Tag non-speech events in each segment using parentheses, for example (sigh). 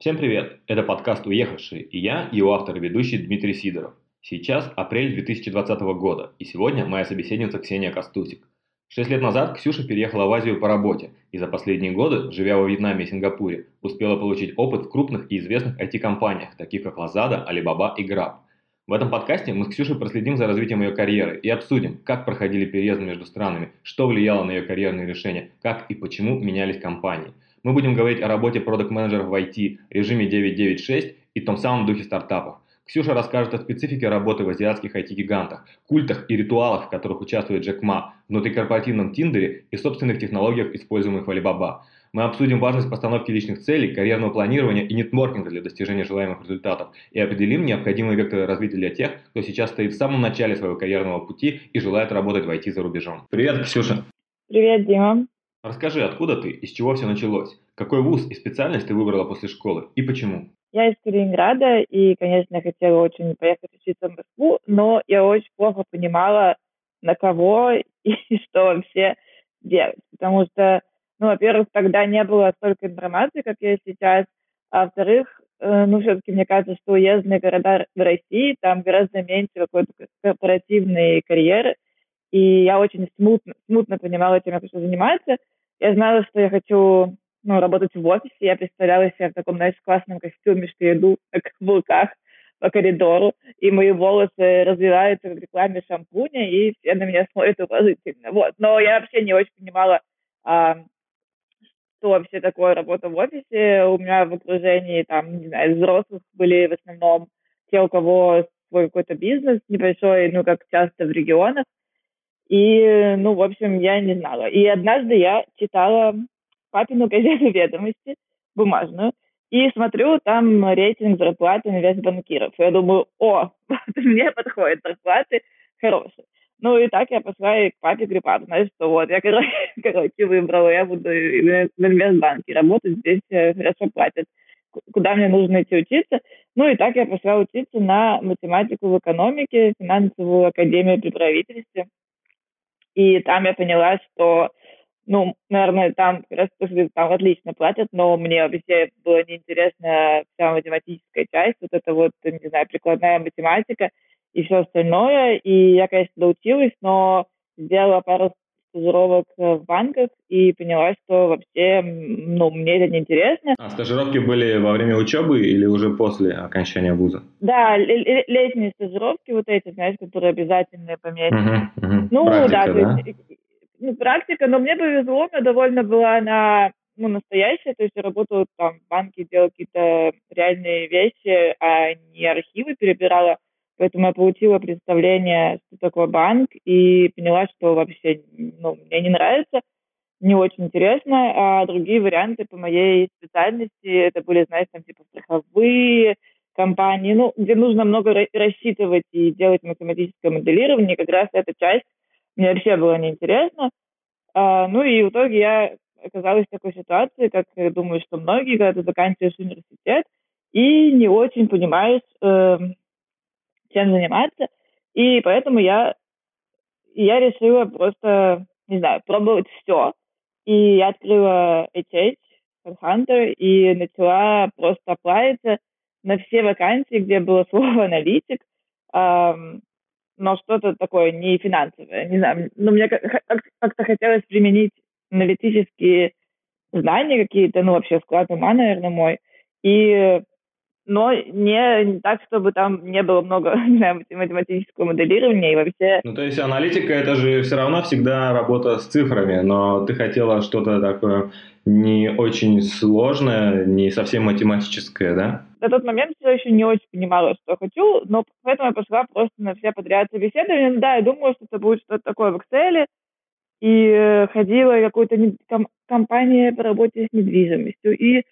Всем привет! Это подкаст «Уехавшие» и я, его автор и ведущий Дмитрий Сидоров. Сейчас апрель 2020 года, и сегодня моя собеседница Ксения Костусик. Шесть лет назад Ксюша переехала в Азию по работе, и за последние годы, живя во Вьетнаме и Сингапуре, успела получить опыт в крупных и известных IT-компаниях, таких как Lazada, Alibaba и Grab. В этом подкасте мы с Ксюшей проследим за развитием ее карьеры и обсудим, как проходили переезды между странами, что влияло на ее карьерные решения, как и почему менялись компании – мы будем говорить о работе продукт-менеджеров в IT, режиме 996 и том самом духе стартапов. Ксюша расскажет о специфике работы в азиатских IT-гигантах, культах и ритуалах, в которых участвует Джек Ма, внутрикорпоративном Тиндере и собственных технологиях, используемых в Alibaba. Мы обсудим важность постановки личных целей, карьерного планирования и нетворкинга для достижения желаемых результатов и определим необходимые векторы развития для тех, кто сейчас стоит в самом начале своего карьерного пути и желает работать в IT за рубежом. Привет, Ксюша! Привет, Дима! Расскажи, откуда ты, из чего все началось? Какой вуз и специальность ты выбрала после школы и почему? Я из Калининграда и, конечно, хотела очень поехать учиться в Москву, но я очень плохо понимала, на кого (laughs) и что вообще делать. Потому что, ну, во-первых, тогда не было столько информации, как есть сейчас, а во-вторых, э, ну, все-таки мне кажется, что уездные города в России, там гораздо меньше какой-то корпоративной карьеры, и я очень смутно, смутно понимала, чем я хочу заниматься. Я знала, что я хочу ну, работать в офисе. Я представляла себя в таком, знаешь, классном костюме, что я иду как в вулках по коридору, и мои волосы развиваются в рекламе шампуня, и все на меня смотрят уважительно. Вот. Но я вообще не очень понимала, а, что вообще такое работа в офисе. У меня в окружении, там, не знаю, взрослых были в основном те, у кого свой какой-то бизнес небольшой, ну, как часто в регионах. И, ну, в общем, я не знала. И однажды я читала папину газету «Ведомости», бумажную, и смотрю, там рейтинг зарплаты на вес банкиров. Я думаю, о, (laughs) мне подходят зарплаты хорошие. Ну и так я пошла и к папе говорю, папа, знаешь что, вот, я, короче, (laughs) короче в я буду в инвестбанке работать, здесь э, хорошо платят. Куда мне нужно идти учиться? Ну и так я пошла учиться на математику в экономике, финансовую академию при правительстве. И там я поняла, что, ну, наверное, там как раз там отлично платят, но мне вообще было неинтересна вся математическая часть, вот это вот, не знаю, прикладная математика и все остальное. И я, конечно, доучилась, но сделала пару стажировок в банках и поняла, что вообще, ну, мне это неинтересно. А стажировки были во время учебы или уже после окончания вуза? Да, летние стажировки вот эти, знаешь, которые обязательные по мере. Угу, угу. Ну, практика, да, да? есть, ну, практика, но мне повезло, я довольно была на ну, настоящая, то есть я работала там в банке, делала какие-то реальные вещи, а не архивы перебирала. Поэтому я получила представление, что такое банк, и поняла, что вообще ну, мне не нравится, не очень интересно. А другие варианты по моей специальности, это были, знаете, там типа страховые компании, ну, где нужно много рассчитывать и делать математическое моделирование. Как раз эта часть мне вообще была неинтересна. А, ну и в итоге я оказалась в такой ситуации, как я думаю, что многие, когда ты заканчиваешь университет и не очень понимаешь, э, чем заниматься. И поэтому я, я решила просто, не знаю, пробовать все. И я открыла HH, Hunter, и начала просто оплавиться на все вакансии, где было слово аналитик, эм, но что-то такое не финансовое, не знаю. Но мне как-то хотелось применить аналитические знания какие-то, ну, вообще склад ума, наверное, мой. И но не, так, чтобы там не было много (laughs) не знаю, математического моделирования и вообще... Ну, то есть аналитика — это же все равно всегда работа с цифрами, но ты хотела что-то такое не очень сложное, не совсем математическое, да? На тот момент все еще не очень понимала, что хочу, но поэтому я пошла просто на все подряд собеседования. Да, я думала, что это будет что-то такое в Excel, и э, ходила в какую-то компанию по работе с недвижимостью, и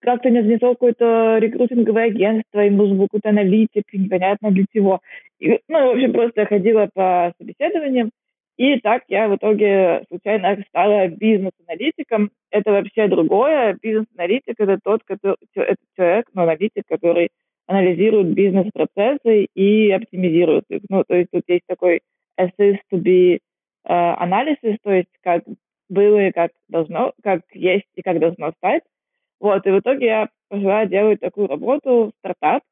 как-то не занято какое-то рекрутинговое агентство, им нужен был какой-то аналитик, непонятно для чего. И, ну, в общем, просто ходила по собеседованиям, и так я в итоге случайно стала бизнес-аналитиком. Это вообще другое. Бизнес-аналитик — это тот, который, это человек, ну, аналитик, который анализирует бизнес-процессы и оптимизирует их. Ну, то есть тут есть такой assist to be uh, analysis, то есть как было и как должно, как есть и как должно стать. Вот, и в итоге я пошла делать такую работу, стартап,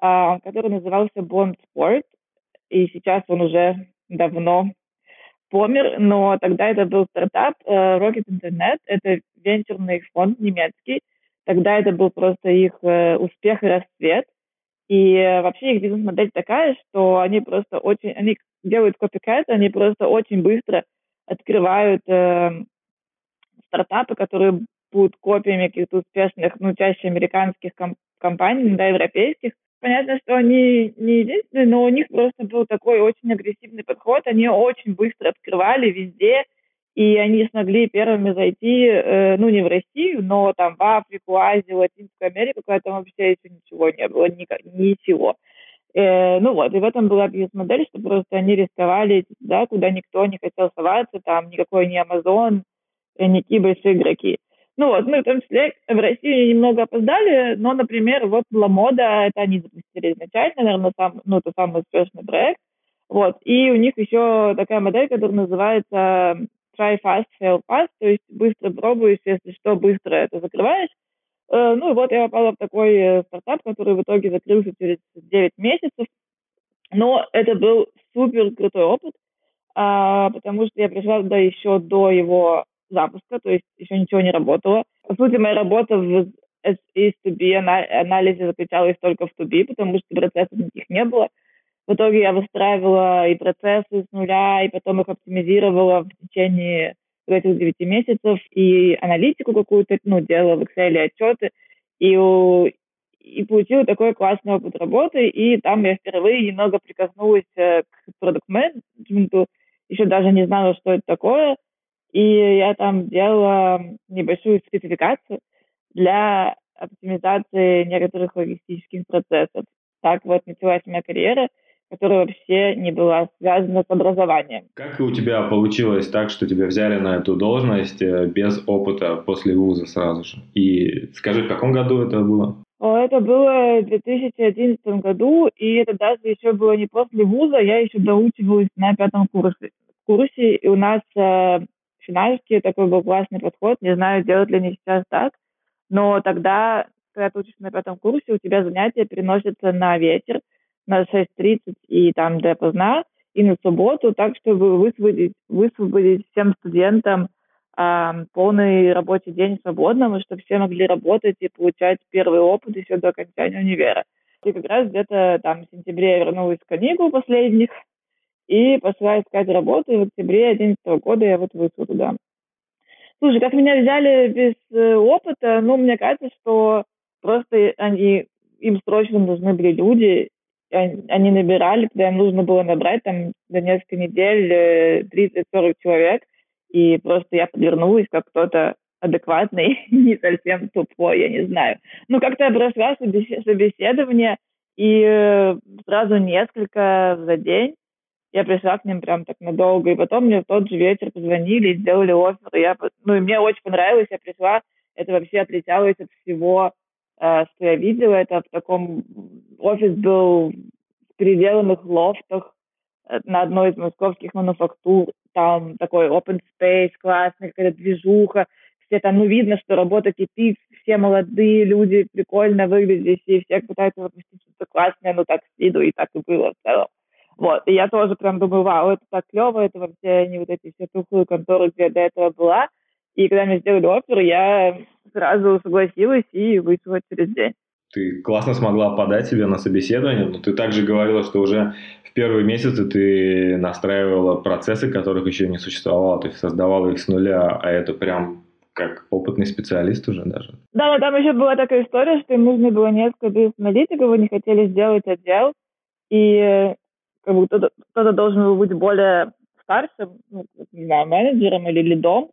а, который назывался Bond Sport, и сейчас он уже давно помер, но тогда это был стартап э, Rocket Internet, это венчурный фонд немецкий, тогда это был просто их э, успех и расцвет, и вообще их бизнес-модель такая, что они просто очень, они делают копикэт, они просто очень быстро открывают э, стартапы, которые будут копиями каких-то успешных, ну, чаще американских ком- компаний, да, европейских. Понятно, что они не единственные, но у них просто был такой очень агрессивный подход. Они очень быстро открывали везде, и они смогли первыми зайти, э, ну, не в Россию, но там в Африку, Азию, Латинскую Америку, когда там вообще еще ничего не было, ни, ничего. Э, ну вот, и в этом была бизнес-модель, что просто они рисковали, да, куда никто не хотел соваться, там никакой не Амазон, никакие большие игроки. Ну вот, мы в том числе в России немного опоздали, но, например, вот была мода, это они запустили изначально, наверное, сам, ну, это самый успешный проект. Вот, и у них еще такая модель, которая называется try fast, fail fast, то есть быстро пробуешь, если что, быстро это закрываешь. Э, ну и вот я попала в такой э, стартап, который в итоге закрылся через 9 месяцев. Но это был супер крутой опыт, а, потому что я пришла туда еще до его запуска, то есть еще ничего не работало. По сути, моя работа в to be анализе заключалась только в be, потому что процессов никаких не было. В итоге я выстраивала и процессы с нуля, и потом их оптимизировала в течение этих девяти месяцев, и аналитику какую-то, ну, делала в Excel отчеты, и, и получила такой классный опыт работы, и там я впервые немного прикоснулась э, к продукт-менеджменту, еще даже не знала, что это такое, и я там делала небольшую спецификацию для оптимизации некоторых логистических процессов. Так вот началась моя карьера, которая вообще не была связана с образованием. Как у тебя получилось так, что тебя взяли на эту должность э, без опыта после вуза сразу же? И скажи, в каком году это было? Это было в 2011 году, и это даже еще было не после вуза, я еще доучивалась на пятом курсе. курсе и у нас э, финальский такой был классный подход. Не знаю, делают ли они сейчас так, но тогда, когда ты учишься на пятом курсе, у тебя занятия переносятся на вечер, на 6.30 и там допоздна, и на субботу, так, чтобы высвободить, высвободить всем студентам э, полный рабочий день свободным, и чтобы все могли работать и получать первый опыт еще до окончания универа. И как раз где-то там в сентябре я вернулась в каникул последних, и пошла искать работу, и в октябре 2011 года я вот вышла туда. Слушай, как меня взяли без э, опыта, ну, мне кажется, что просто они, им срочно нужны были люди, они, набирали, когда им нужно было набрать там за несколько недель 30-40 э, человек, и просто я подвернулась как кто-то адекватный, (laughs) не совсем тупой, я не знаю. Ну, как-то я прошла собеседование, и э, сразу несколько за день, я пришла к ним прям так надолго, и потом мне в тот же вечер позвонили и сделали офер, и я, ну, и мне очень понравилось, я пришла, это вообще отличалось от всего, э, что я видела, это в таком, офис был в переделанных лофтах э, на одной из московских мануфактур, там такой open space классный, какая-то движуха, все там, ну, видно, что работа кипит, все молодые люди, прикольно выглядящие, все пытаются выпустить что-то классное, ну, так с виду, и так и было в целом. Вот, и я тоже прям думаю, вау, это так клево, это вообще не вот эти все тухлые конторы, где я до этого была. И когда мне сделали офер, я сразу согласилась и вышла через день. Ты классно смогла подать себе на собеседование, но ты также говорила, что уже в первые месяцы ты настраивала процессы, которых еще не существовало, то есть создавала их с нуля, а это прям как опытный специалист уже даже. Да, но там еще была такая история, что им нужно было несколько бизнес-аналитиков, они хотели сделать отдел, и кто-то, должен был быть более старшим, ну, не знаю, менеджером или лидом,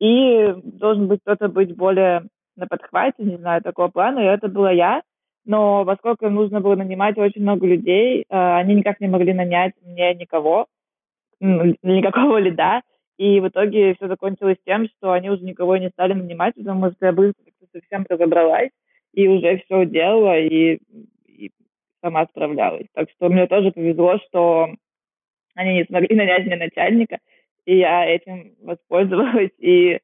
и должен быть кто-то быть более на подхвате, не знаю, такого плана, и это была я. Но поскольку нужно было нанимать очень много людей, э, они никак не могли нанять мне никого, (laughs) никакого лида, и в итоге все закончилось тем, что они уже никого не стали нанимать, потому что я быстро совсем разобралась и уже все делала, и сама справлялась. Так что мне тоже повезло, что они не смогли нанять мне начальника, и я этим воспользовалась и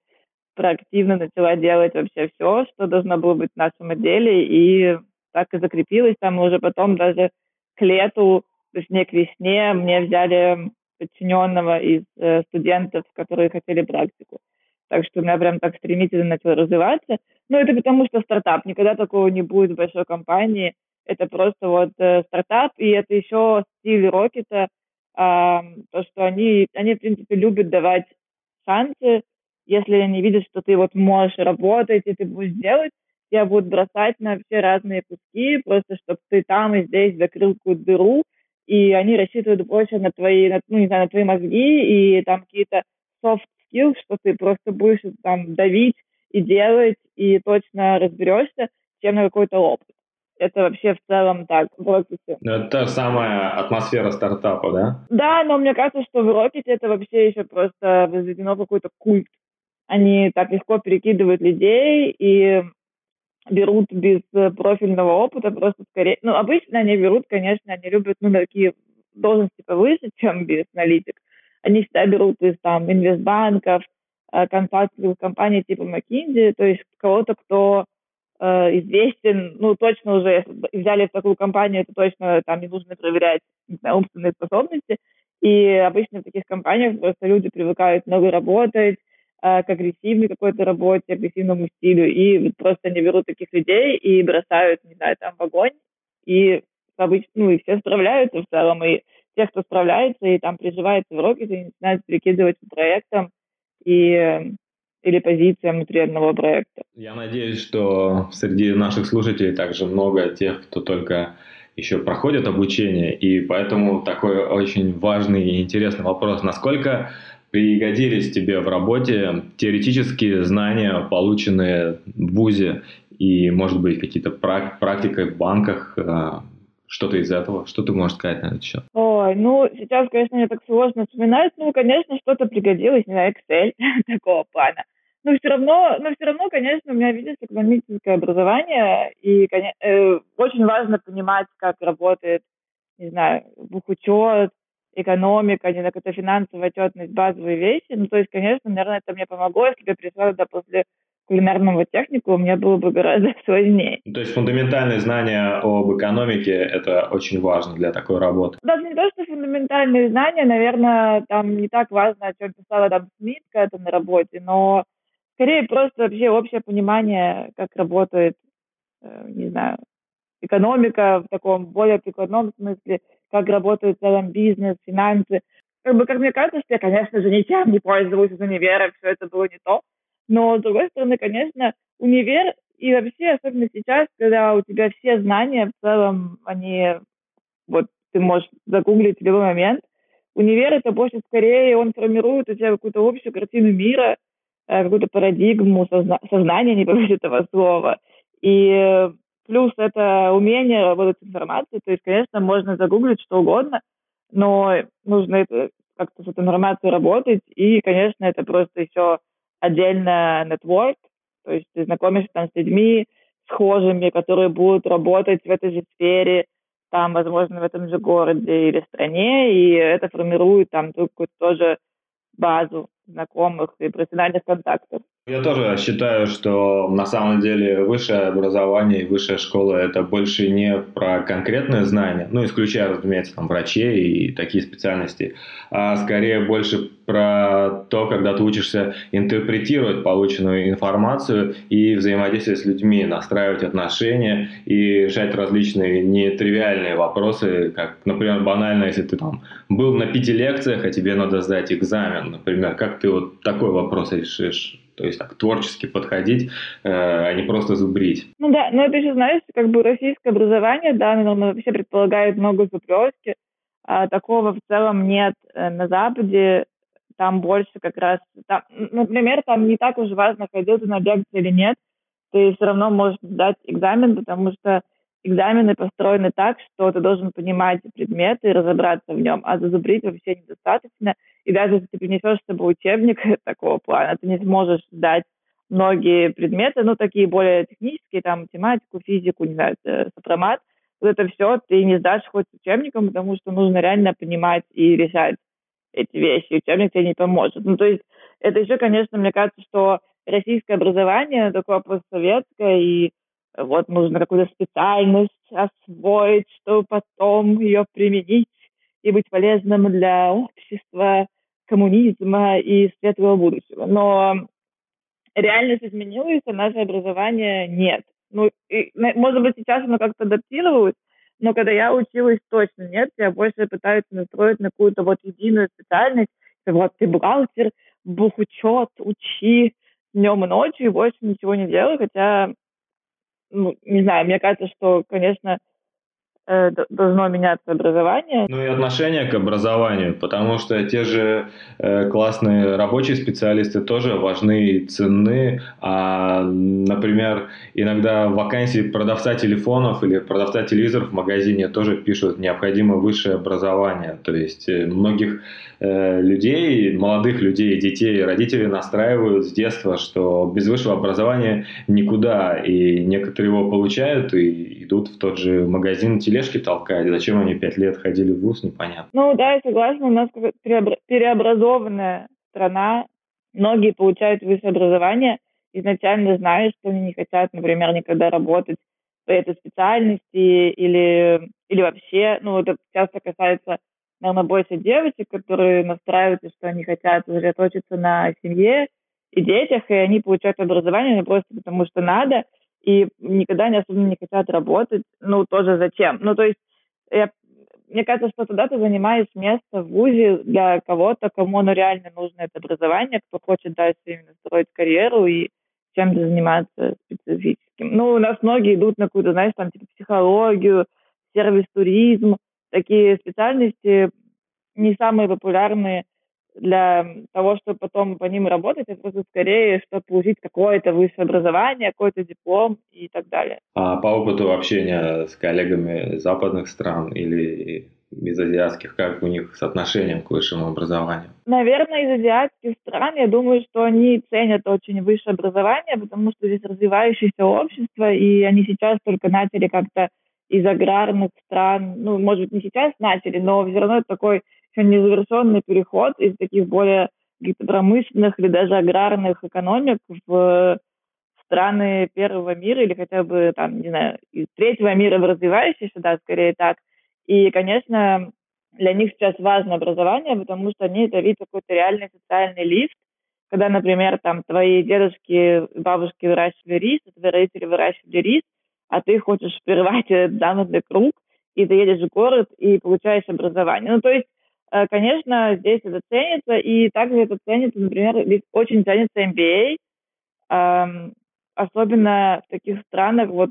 проактивно начала делать вообще все, что должно было быть в нашем отделе, и так и закрепилась там, уже потом даже к лету, точнее к весне, мне взяли подчиненного из э, студентов, которые хотели практику. Так что у меня прям так стремительно начало развиваться. Но это потому, что стартап. Никогда такого не будет в большой компании. Это просто вот э, стартап, и это еще стиль Рокета, э, то, что они, они, в принципе, любят давать шансы, если они видят, что ты вот можешь работать, и ты будешь делать, тебя будут бросать на все разные куски, просто чтобы ты там и здесь закрыл какую-то дыру, и они рассчитывают больше на твои, на, ну, не знаю, на твои мозги и там какие-то soft skills, что ты просто будешь там давить и делать, и точно разберешься, чем на какой-то опыт. Это вообще в целом так в Рокете. Ну, это та самая атмосфера стартапа, да? Да, но мне кажется, что в Рокете это вообще еще просто возведено какой-то культ. Они так легко перекидывают людей и берут без профильного опыта, просто скорее... Ну, обычно они берут, конечно, они любят, ну, такие должности повыше, чем бизнес-аналитик. Они всегда берут из там инвестбанков, э, консалтинговых компаний типа McKinsey, то есть кого-то, кто э, известен, ну, точно уже, взяли в такую компанию, то точно там не нужно проверять знаю, умственные способности. И обычно в таких компаниях просто люди привыкают много работать, э, к агрессивной какой-то работе, агрессивному стилю, и просто они берут таких людей и бросают, не знаю, там в огонь, и обычно, ну, и все справляются в целом, и те, кто справляется и там приживается в Рокете, они начинают перекидывать по проектам и или позициям внутри одного проекта. Я надеюсь, что среди наших слушателей также много тех, кто только еще проходит обучение, и поэтому такой очень важный и интересный вопрос. Насколько пригодились тебе в работе теоретические знания, полученные в ВУЗе, и, может быть, какие-то практики в банках, а, что-то из этого? Что ты можешь сказать на этот счет? Ну, сейчас, конечно, мне так сложно вспоминать. Ну, конечно, что-то пригодилось, не знаю, Excel (laughs) такого плана. Но все равно, но все равно, конечно, у меня, видишь, экономическое образование, и конечно, э, очень важно понимать, как работает, не знаю, бухучет, экономика, не знаю, какая-то финансовая отчетность, базовые вещи. Ну, то есть, конечно, наверное, это мне помогло, если бы я пришла туда после кулинарного технику, мне было бы гораздо (laughs) сложнее. То есть фундаментальные знания об экономике – это очень важно для такой работы? Даже не то, что фундаментальные знания, наверное, там не так важно, о чем писала там Смит когда-то на работе, но скорее просто вообще общее понимание, как работает, э, не знаю, экономика в таком более прикладном смысле, как работает в целом бизнес, финансы. Как бы, как мне кажется, что я, конечно же, ничем не пользовалась из универа, все это было не то. Но, с другой стороны, конечно, универ и вообще, особенно сейчас, когда у тебя все знания в целом, они, вот, ты можешь загуглить в любой момент, универ это больше скорее, он формирует у тебя какую-то общую картину мира, э, какую-то парадигму созна- сознания, не побоюсь (laughs) этого слова. И плюс это умение работать с информацией, то есть, конечно, можно загуглить что угодно, но нужно это как-то с этой информацией работать, и, конечно, это просто еще отдельно network, то есть ты знакомишься там с людьми схожими, которые будут работать в этой же сфере, там, возможно, в этом же городе или стране, и это формирует там какую-то тоже базу знакомых и профессиональных контактов. Я тоже считаю, что на самом деле высшее образование и высшая школа это больше не про конкретные знания, ну, исключая, разумеется, там, врачей и такие специальности, а скорее больше про то, когда ты учишься интерпретировать полученную информацию и взаимодействовать с людьми, настраивать отношения и решать различные нетривиальные вопросы, как, например, банально, если ты там был на пяти лекциях, а тебе надо сдать экзамен, например, как ты вот такой вопрос решишь? То есть так творчески подходить, э, а не просто зубрить. Ну да, но это еще, знаешь, как бы российское образование, да, оно вообще предполагает много зубрежки, а такого в целом нет э, на Западе. Там больше как раз, там, например, там не так уж важно, ходил ты на лекции или нет, ты все равно можешь сдать экзамен, потому что экзамены построены так, что ты должен понимать предмет и разобраться в нем, а зазубрить вообще недостаточно. И даже если ты принесешь с собой учебник (laughs) такого плана, ты не сможешь сдать многие предметы, ну, такие более технические, там, математику, физику, не знаю, сопромат, вот это все ты не сдашь хоть с учебником, потому что нужно реально понимать и решать эти вещи. Учебник тебе не поможет. Ну, то есть это еще, конечно, мне кажется, что российское образование, такое постсоветское, и вот нужно какую-то специальность освоить, чтобы потом ее применить и быть полезным для общества, коммунизма и светлого будущего. Но реальность изменилась, а наше образование нет. Ну, и, может быть, сейчас оно как-то адаптировалось, но когда я училась, точно нет. Я больше пытаются настроить на какую-то вот единую специальность. Вот ты бухгалтер, бухучет, учи днем и ночью, и больше ничего не делай. Хотя, ну, не знаю, мне кажется, что, конечно, должно меняться образование. Ну и отношение к образованию, потому что те же э, классные рабочие специалисты тоже важны и ценны. А, например, иногда вакансии продавца телефонов или продавца телевизоров в магазине тоже пишут необходимо высшее образование. То есть э, многих э, людей, молодых людей, детей, родители настраивают с детства, что без высшего образования никуда. И некоторые его получают и идут в тот же магазин телевизора тележки толкать. Зачем они пять лет ходили в ВУЗ, непонятно. Ну да, я согласна. У нас переобразованная страна. Многие получают высшее образование, изначально зная, что они не хотят, например, никогда работать по этой специальности или, или вообще, ну, это часто касается, наверное, больше девочек, которые настраиваются, что они хотят сосредоточиться на семье и детях, и они получают образование просто потому, что надо – и никогда не особенно не хотят работать. Ну, тоже зачем? Ну, то есть, я, мне кажется, что тогда ты занимаешь место в ВУЗе для кого-то, кому оно реально нужно, это образование, кто хочет дальше именно строить карьеру и чем-то заниматься специфическим. Ну, у нас многие идут на какую-то, знаешь, там, типа, психологию, сервис-туризм, такие специальности не самые популярные для того, чтобы потом по ним работать, это просто скорее, чтобы получить какое-то высшее образование, какой-то диплом и так далее. А по опыту общения с коллегами западных стран или из азиатских, как у них с отношением к высшему образованию? Наверное, из азиатских стран, я думаю, что они ценят очень высшее образование, потому что здесь развивающееся общество, и они сейчас только начали как-то из аграрных стран, ну, может быть, не сейчас начали, но все равно это такой незавершенный переход из таких более промышленных или даже аграрных экономик в страны первого мира или хотя бы там, не знаю, из третьего мира в развивающиеся, да, скорее так. И, конечно, для них сейчас важно образование, потому что они это видят какой-то реальный социальный лифт, когда, например, там твои дедушки, бабушки выращивали рис, твои родители выращивали рис, а ты хочешь (laughs) прервать этот замкнутый круг, и ты едешь в город и получаешь образование. Ну, то есть конечно, здесь это ценится, и также это ценится, например, очень ценится MBA, особенно в таких странах, вот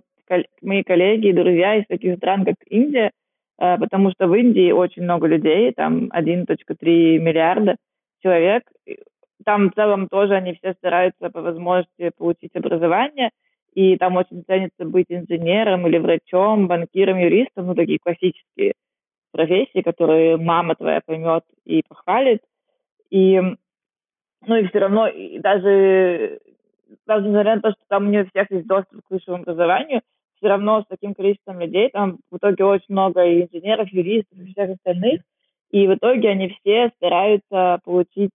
мои коллеги и друзья из таких стран, как Индия, э, потому что в Индии очень много людей, там 1.3 миллиарда человек. Там в целом тоже они все стараются по возможности получить образование, и там очень ценится быть инженером или врачом, банкиром, юристом, ну, такие классические профессии, которые мама твоя поймет и похвалит. И, ну и все равно, и даже, даже несмотря на то, что там у нее всех есть доступ к высшему образованию, все равно с таким количеством людей, там в итоге очень много и инженеров, юристов и всех остальных, и в итоге они все стараются получить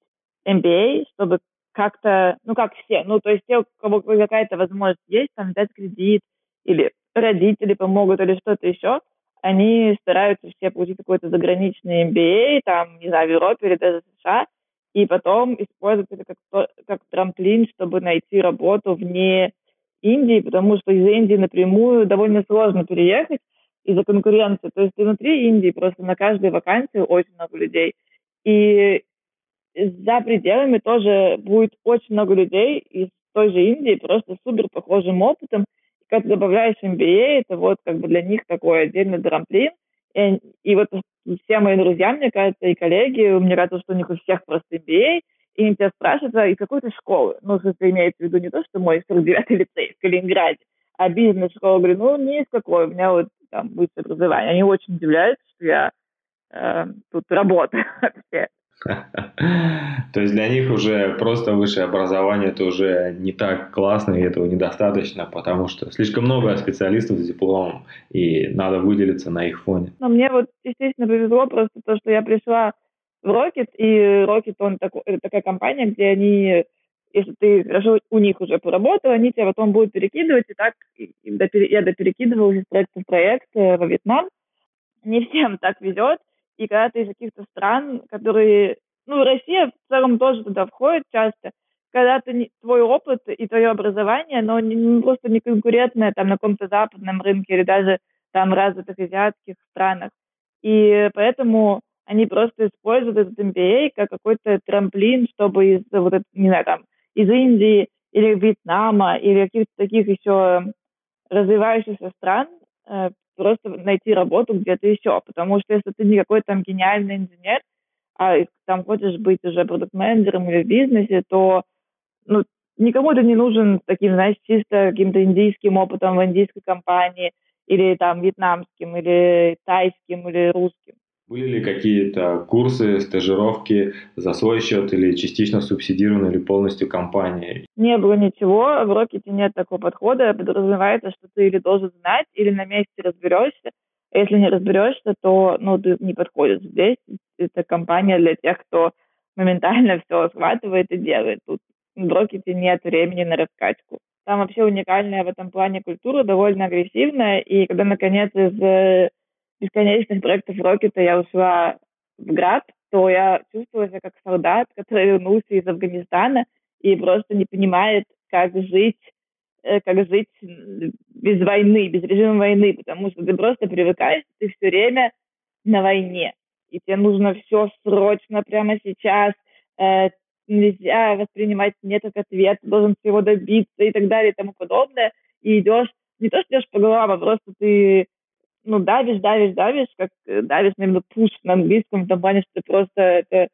MBA, чтобы как-то, ну как все, ну то есть те, у кого какая-то возможность есть, там взять кредит, или родители помогут, или что-то еще, они стараются все получить какой-то заграничный MBA, там, не знаю, в Европе или даже в США, и потом использовать это как, как трамплин, чтобы найти работу вне Индии, потому что из Индии напрямую довольно сложно переехать из-за конкуренции. То есть внутри Индии просто на каждой вакансии очень много людей. И за пределами тоже будет очень много людей из той же Индии, просто супер похожим опытом, когда ты добавляешь MBA, это вот как бы для них такой отдельный трамплин. И, и вот все мои друзья, мне кажется, и коллеги, мне кажется, что у них у всех просто MBA, и они тебя спрашивают, а из какой то школы? Ну, если имеется в виду не то, что мой (laughs) 49-й лицей в Калининграде, а бизнес-школа. Говорю, ну, ни из какой, у меня вот там высшее образование. Они очень удивляются, что я э, тут работаю (laughs) вообще. То есть для них уже просто высшее образование это уже не так классно, и этого недостаточно, потому что слишком много специалистов с дипломом, и надо выделиться на их фоне. Но мне вот, естественно, повезло просто то, что я пришла в Rocket, и Rocket, он такой, это такая компания, где они если ты хорошо у них уже поработал, они тебя потом будут перекидывать, и так я доперекидывалась из проекта в проект э, во Вьетнам. Не всем так везет, и когда ты из каких-то стран, которые... Ну, Россия в целом тоже туда входит часто, когда ты, твой опыт и твое образование, оно не, просто не конкурентное там на каком-то западном рынке или даже там развитых азиатских странах. И поэтому они просто используют этот MBA как какой-то трамплин, чтобы из, вот, не знаю, там, из Индии или Вьетнама или каких-то таких еще развивающихся стран э, просто найти работу где-то еще. Потому что если ты не какой-то там гениальный инженер, а там хочешь быть уже продукт-менеджером или в бизнесе, то ну, никому ты не нужен таким, знаешь, чисто каким-то индийским опытом в индийской компании или там вьетнамским, или тайским, или русским. Были ли какие-то курсы, стажировки за свой счет или частично субсидированы или полностью компанией? Не было ничего, в Рокете нет такого подхода. Подразумевается, что ты или должен знать, или на месте разберешься. А если не разберешься, то ну, ты не подходишь здесь. Это компания для тех, кто моментально все схватывает и делает. Тут в Рокете нет времени на раскачку. Там вообще уникальная в этом плане культура, довольно агрессивная. И когда, наконец, из бесконечных проектов Рокета я ушла в град, то я чувствовала себя как солдат, который вернулся из Афганистана и просто не понимает, как жить, э, как жить без войны, без режима войны, потому что ты просто привыкаешь, ты все время на войне, и тебе нужно все срочно прямо сейчас, э, нельзя воспринимать нет как ответ, должен всего добиться и так далее и тому подобное, и идешь, не то, что идешь по головам, а просто ты ну, давишь, давишь, давишь, как э, давишь, наверное, пуш на английском, в том плане, что просто это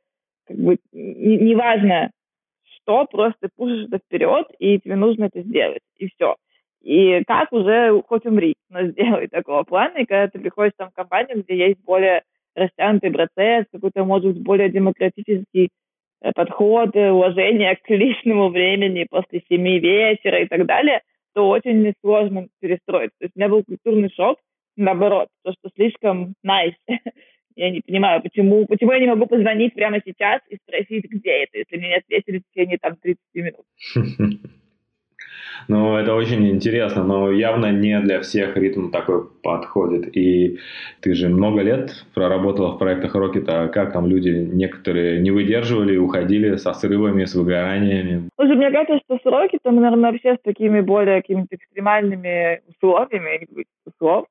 как бы неважно, что, просто пушишь это вперед, и тебе нужно это сделать, и все. И как уже хоть умри, но сделай (laughs) такого плана, и когда ты приходишь там в компанию, где есть более растянутый процесс, какой-то, может быть, более демократический э, подход, э, уважение к (laughs) личному времени после семи вечера и так далее, то очень сложно перестроиться. То есть у меня был культурный шок, наоборот, то, что слишком nice. (laughs) я не понимаю, почему, почему я не могу позвонить прямо сейчас и спросить, где это, если меня ответили в течение там 30 минут. (laughs) Ну, это очень интересно, но явно не для всех ритм такой подходит. И ты же много лет проработала в проектах Рокета. А как там люди, некоторые не выдерживали уходили со срывами, с выгораниями? Слушай, мне кажется, что с Рокетом, наверное, вообще с такими более какими-то экстремальными условиями, услов,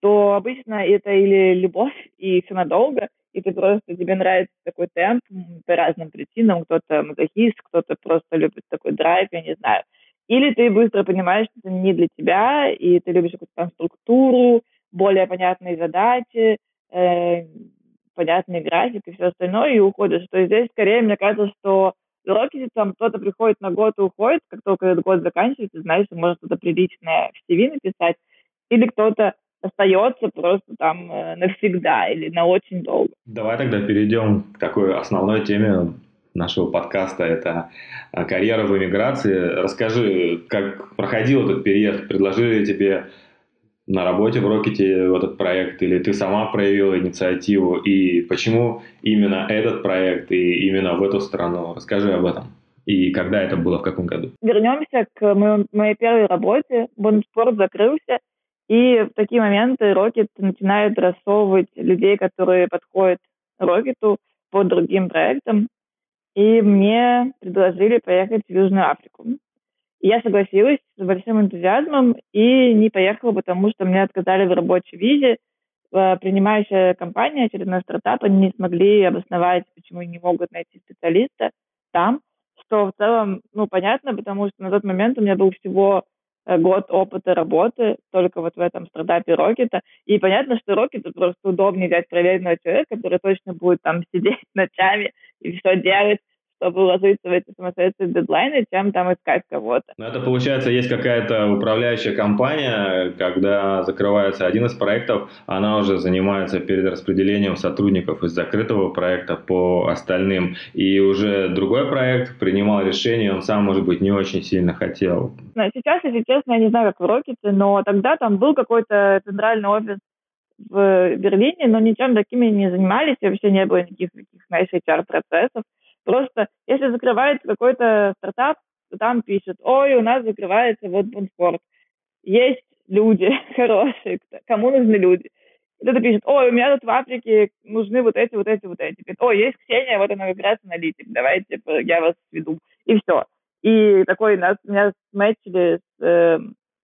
то обычно это или любовь, и все надолго, и ты просто, тебе нравится такой темп по разным причинам, кто-то мазохист, кто-то просто любит такой драйв, я не знаю. Или ты быстро понимаешь, что это не для тебя, и ты любишь какую-то там структуру, более понятные задачи, э, понятный график и все остальное, и уходишь. То есть здесь скорее, мне кажется, что в Рокете там кто-то приходит на год и уходит, как только этот год заканчивается, знаешь, может что-то приличное в CV написать, или кто-то остается просто там э, навсегда или на очень долго. Давай тогда перейдем к такой основной теме нашего подкаста. Это э, карьера в эмиграции. Расскажи, как проходил этот переезд? Предложили тебе на работе в Рокете в этот проект, или ты сама проявила инициативу, и почему именно этот проект и именно в эту страну? Расскажи об этом. И когда это было, в каком году? Вернемся к моей первой работе. Бонспорт закрылся, и в такие моменты Rocket начинает рассовывать людей, которые подходят Рокету по другим проектам. И мне предложили поехать в Южную Африку. Я согласилась с большим энтузиазмом и не поехала, потому что мне отказали в рабочей визе. Принимающая компания, очередной стартап, они не смогли обосновать, почему не могут найти специалиста там, что в целом, ну, понятно, потому что на тот момент у меня был всего Э, год опыта работы только вот в этом стартапе Рокета. И понятно, что Рокет просто удобнее взять проверенного человека, который точно будет там (laughs) сидеть ночами и все делать, чтобы уложиться в эти сумасшедшие дедлайны, чем там искать кого-то. Ну, это получается, есть какая-то управляющая компания, когда закрывается один из проектов, она уже занимается перед распределением сотрудников из закрытого проекта по остальным. И уже другой проект принимал решение, он сам, может быть, не очень сильно хотел. Сейчас, если честно, я не знаю, как в Рокете, но тогда там был какой-то центральный офис в Берлине, но ничем такими не занимались, вообще не было никаких таких, знаешь, HR-процессов. Закрывается какой-то стартап, там пишут, ой, у нас закрывается вот Бунфорд. Есть люди (laughs) хорошие, кому нужны люди. Кто-то пишет, ой, у меня тут в Африке нужны вот эти, вот эти, вот эти. Говорит, ой, есть Ксения, вот она как раз аналитик, давайте я вас сведу. И все. И такой нас, меня сметчили с э,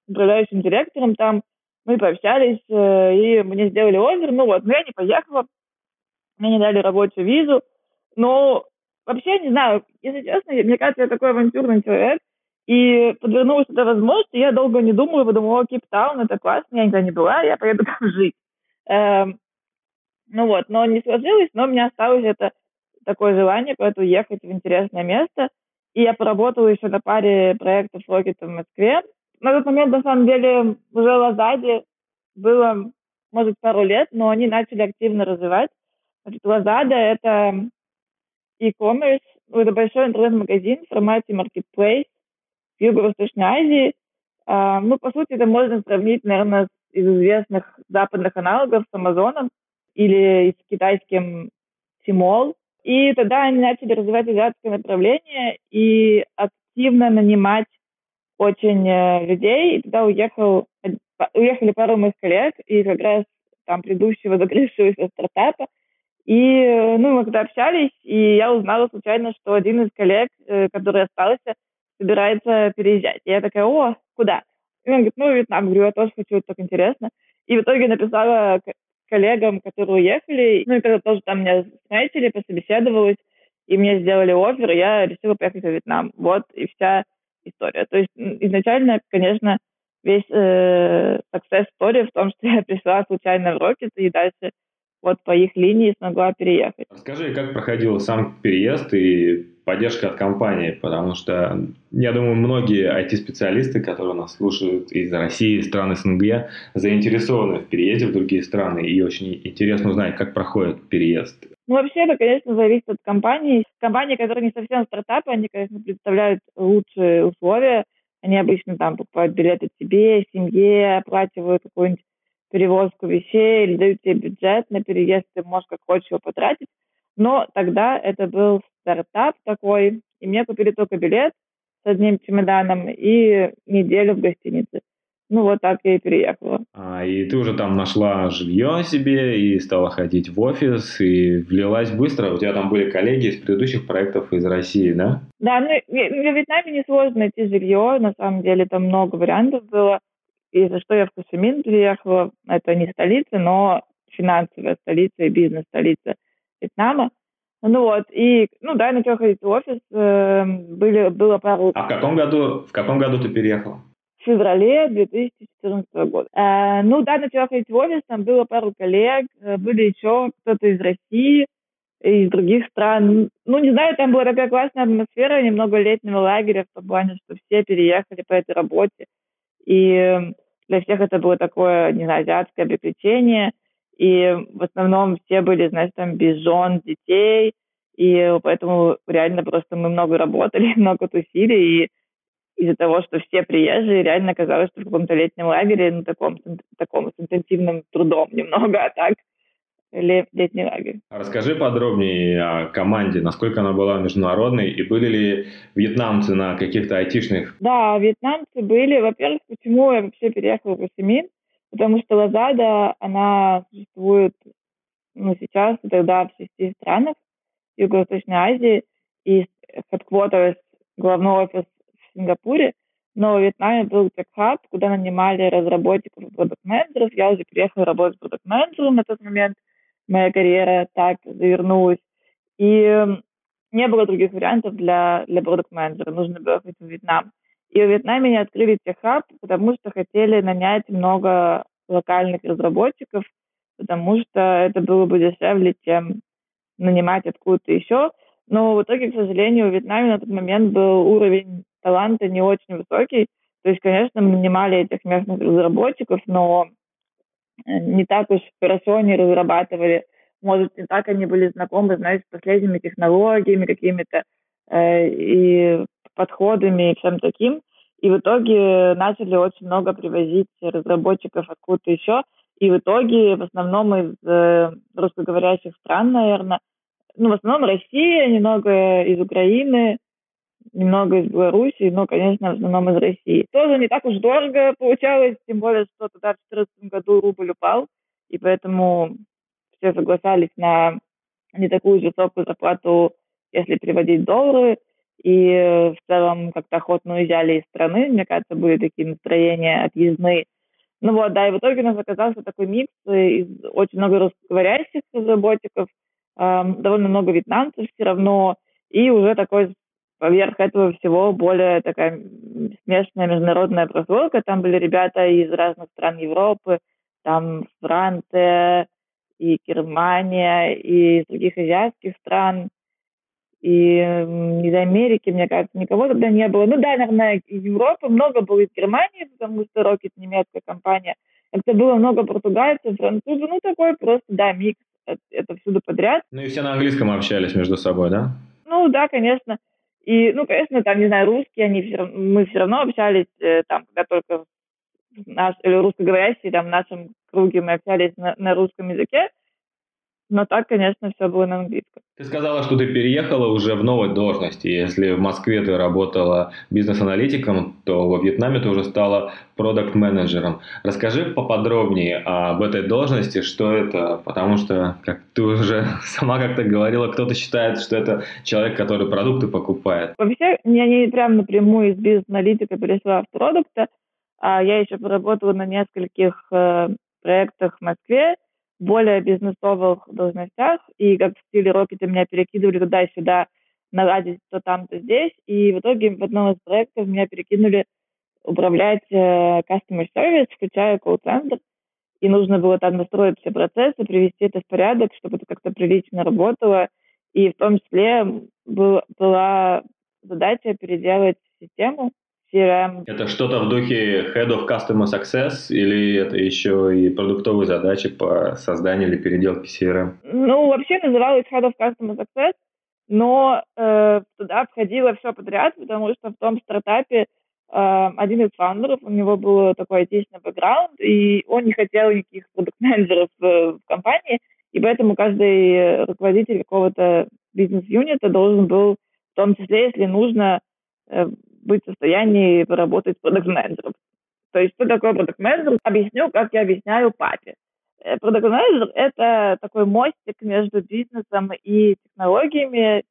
управляющим директором там, мы пообщались, э, и мне сделали офер, ну вот, но я не поехала, мне не дали рабочую визу, но вообще, не знаю, если честно, мне кажется, я такой авантюрный человек, и подвернулась эта возможность, я долго не думала, подумала, о, Кейптаун, это классно, я никогда не была, я поеду (laughs) там жить. Эм, ну вот, но не сложилось, но у меня осталось это такое желание куда-то уехать в интересное место. И я поработала еще на паре проектов Rocket в Москве. На тот момент, на самом деле, уже Лазаде было, может, пару лет, но они начали активно развивать. Значит, Лазада — это e-commerce, ну, это большой интернет-магазин в формате marketplace в Юго-Восточной Азии. А, ну, по сути, это можно сравнить, наверное, из известных западных аналогов с Амазоном или с китайским Тимол. И тогда они начали развивать азиатское направление и активно нанимать очень э, людей. И тогда уехал, уехали пару моих коллег и как раз там предыдущего закрывшегося стартапа. И ну, мы когда общались, и я узнала случайно, что один из коллег, э, который остался, собирается переезжать. И я такая, о, куда? И он говорит, ну, Вьетнам. Говорю, я тоже хочу, так интересно. И в итоге написала коллегам, которые уехали, ну, и когда тоже там меня сметили, пособеседовалась, и мне сделали офер, и я решила поехать в Вьетнам. Вот и вся история. То есть изначально, конечно, весь э, success story в том, (laughs) что я пришла случайно в Rocket, и дальше вот по их линии смогла переехать. Расскажи, как проходил сам переезд и поддержка от компании, потому что, я думаю, многие IT-специалисты, которые нас слушают из России, стран СНГ, заинтересованы в переезде в другие страны, и очень интересно узнать, как проходит переезд. Ну, вообще, это, конечно, зависит от компании. Компании, которые не совсем стартапы, они, конечно, представляют лучшие условия. Они обычно там покупают билеты себе, семье, оплачивают какую-нибудь перевозку вещей или дают тебе бюджет на переезд, ты можешь как хочешь его потратить. Но тогда это был стартап такой, и мне купили только билет с одним чемоданом и неделю в гостинице. Ну, вот так я и переехала. А, и ты уже там нашла жилье себе и стала ходить в офис, и влилась быстро. У тебя там были коллеги из предыдущих проектов из России, да? Да, ну, в Вьетнаме несложно найти жилье. На самом деле там много вариантов было. И за что я в Кусумин приехала. Это не столица, но финансовая столица и бизнес-столица Вьетнама. Ну вот, и, ну да, ходить в офис, э, были, было пару... А в каком году, в каком году ты переехала? В феврале 2014 года. Э, ну да, ходить в офис, там было пару коллег, э, были еще кто-то из России, из других стран. Ну, не знаю, там была такая классная атмосфера, немного летнего лагеря, в том плане, что все переехали по этой работе. И для всех это было такое, не знаю, азиатское приключение – и в основном все были, знаешь, там без жен, детей, и поэтому реально просто мы много работали, (laughs) много тусили, и из-за того, что все приезжие, реально казалось, что в каком-то летнем лагере, ну, таком, таком с интенсивным трудом немного, а так летний лагерь. Расскажи подробнее о команде, насколько она была международной, и были ли вьетнамцы на каких-то айтишных? Да, вьетнамцы были. Во-первых, почему я вообще переехала в Гусимин? потому что Лазада, она существует ну, сейчас и тогда в шести странах Юго-Восточной Азии, и headquarters, главной офис в Сингапуре, но в Вьетнаме был теххаб, куда нанимали разработчиков и продукт-менеджеров. Я уже приехала работать продукт-менеджером на тот момент. Моя карьера так завернулась. И не было других вариантов для, для продукт-менеджера. Нужно было ехать в Вьетнам. И в Вьетнаме не открыли теххаб, потому что хотели нанять много локальных разработчиков, потому что это было бы дешевле, чем нанимать откуда-то еще. Но в итоге, к сожалению, в Вьетнаме на тот момент был уровень таланта не очень высокий. То есть, конечно, мы нанимали этих местных разработчиков, но не так уж хорошо они разрабатывали. Может, не так они были знакомы, знаешь, с последними технологиями какими-то э, и подходами и всем таким. И в итоге начали очень много привозить разработчиков откуда-то еще. И в итоге в основном из э, русскоговорящих стран, наверное, ну, в основном Россия, немного из Украины, немного из Беларуси, но, конечно, в основном из России. Тоже не так уж дорого получалось, тем более, что тогда в 2014 году рубль упал, и поэтому все соглашались на не такую высокую зарплату, если переводить доллары, и в целом как-то охотно уезжали из страны. Мне кажется, были такие настроения отъездные. Ну вот, да, и в итоге у нас оказался такой микс из очень много русскоговорящих разработчиков, э, довольно много вьетнамцев все равно, и уже такой поверх этого всего более такая смешанная международная прослойка. Там были ребята из разных стран Европы, там Франция, и Германия, и из других азиатских стран, и из Америки, мне кажется, никого тогда не было. Ну да, наверное, из Европы много было из Германии, потому что Rocket немецкая компания. Это было много португальцев, французов, ну такой просто, да, микс, это всюду подряд. Ну и все на английском общались между собой, да? Ну да, конечно. И, ну, конечно, там, не знаю, русские, они все мы все равно общались, э, там, когда только наш, или русскоговорящие, там, в нашем круге мы общались на, на русском языке, но так, конечно, все было на английском. Ты сказала, что ты переехала уже в новой должности. Если в Москве ты работала бизнес-аналитиком, то во Вьетнаме ты уже стала продукт-менеджером. Расскажи поподробнее об этой должности, что это, потому что, как ты уже (laughs) сама как-то говорила, кто-то считает, что это человек, который продукты покупает. Вообще, я не прям напрямую из бизнес-аналитика перешла в продукта, а я еще поработала на нескольких э, проектах в Москве, более бизнесовых должностях, и как в стиле Рокета меня перекидывали туда-сюда, наладить то там, то здесь, и в итоге в одном из проектов меня перекинули управлять э, customer service, включая колл-центр, и нужно было там настроить все процессы, привести это в порядок, чтобы это как-то прилично работало, и в том числе был, была задача переделать систему, CRM. Это что-то в духе Head of Customer Success или это еще и продуктовые задачи по созданию или переделке CRM? Ну, вообще называлось Head of Customer Success, но э, туда входило все подряд, потому что в том стартапе э, один из фаундеров, у него был такой айтичный бэкграунд, и он не хотел никаких продукт-менеджеров в, в компании, и поэтому каждый руководитель какого-то бизнес-юнита должен был, в том числе, если нужно, э, быть в состоянии поработать с продакт-менеджером. То есть, что такое продакт-менеджер? Объясню, как я объясняю папе. Э, продакт-менеджер – это такой мостик между бизнесом и технологиями,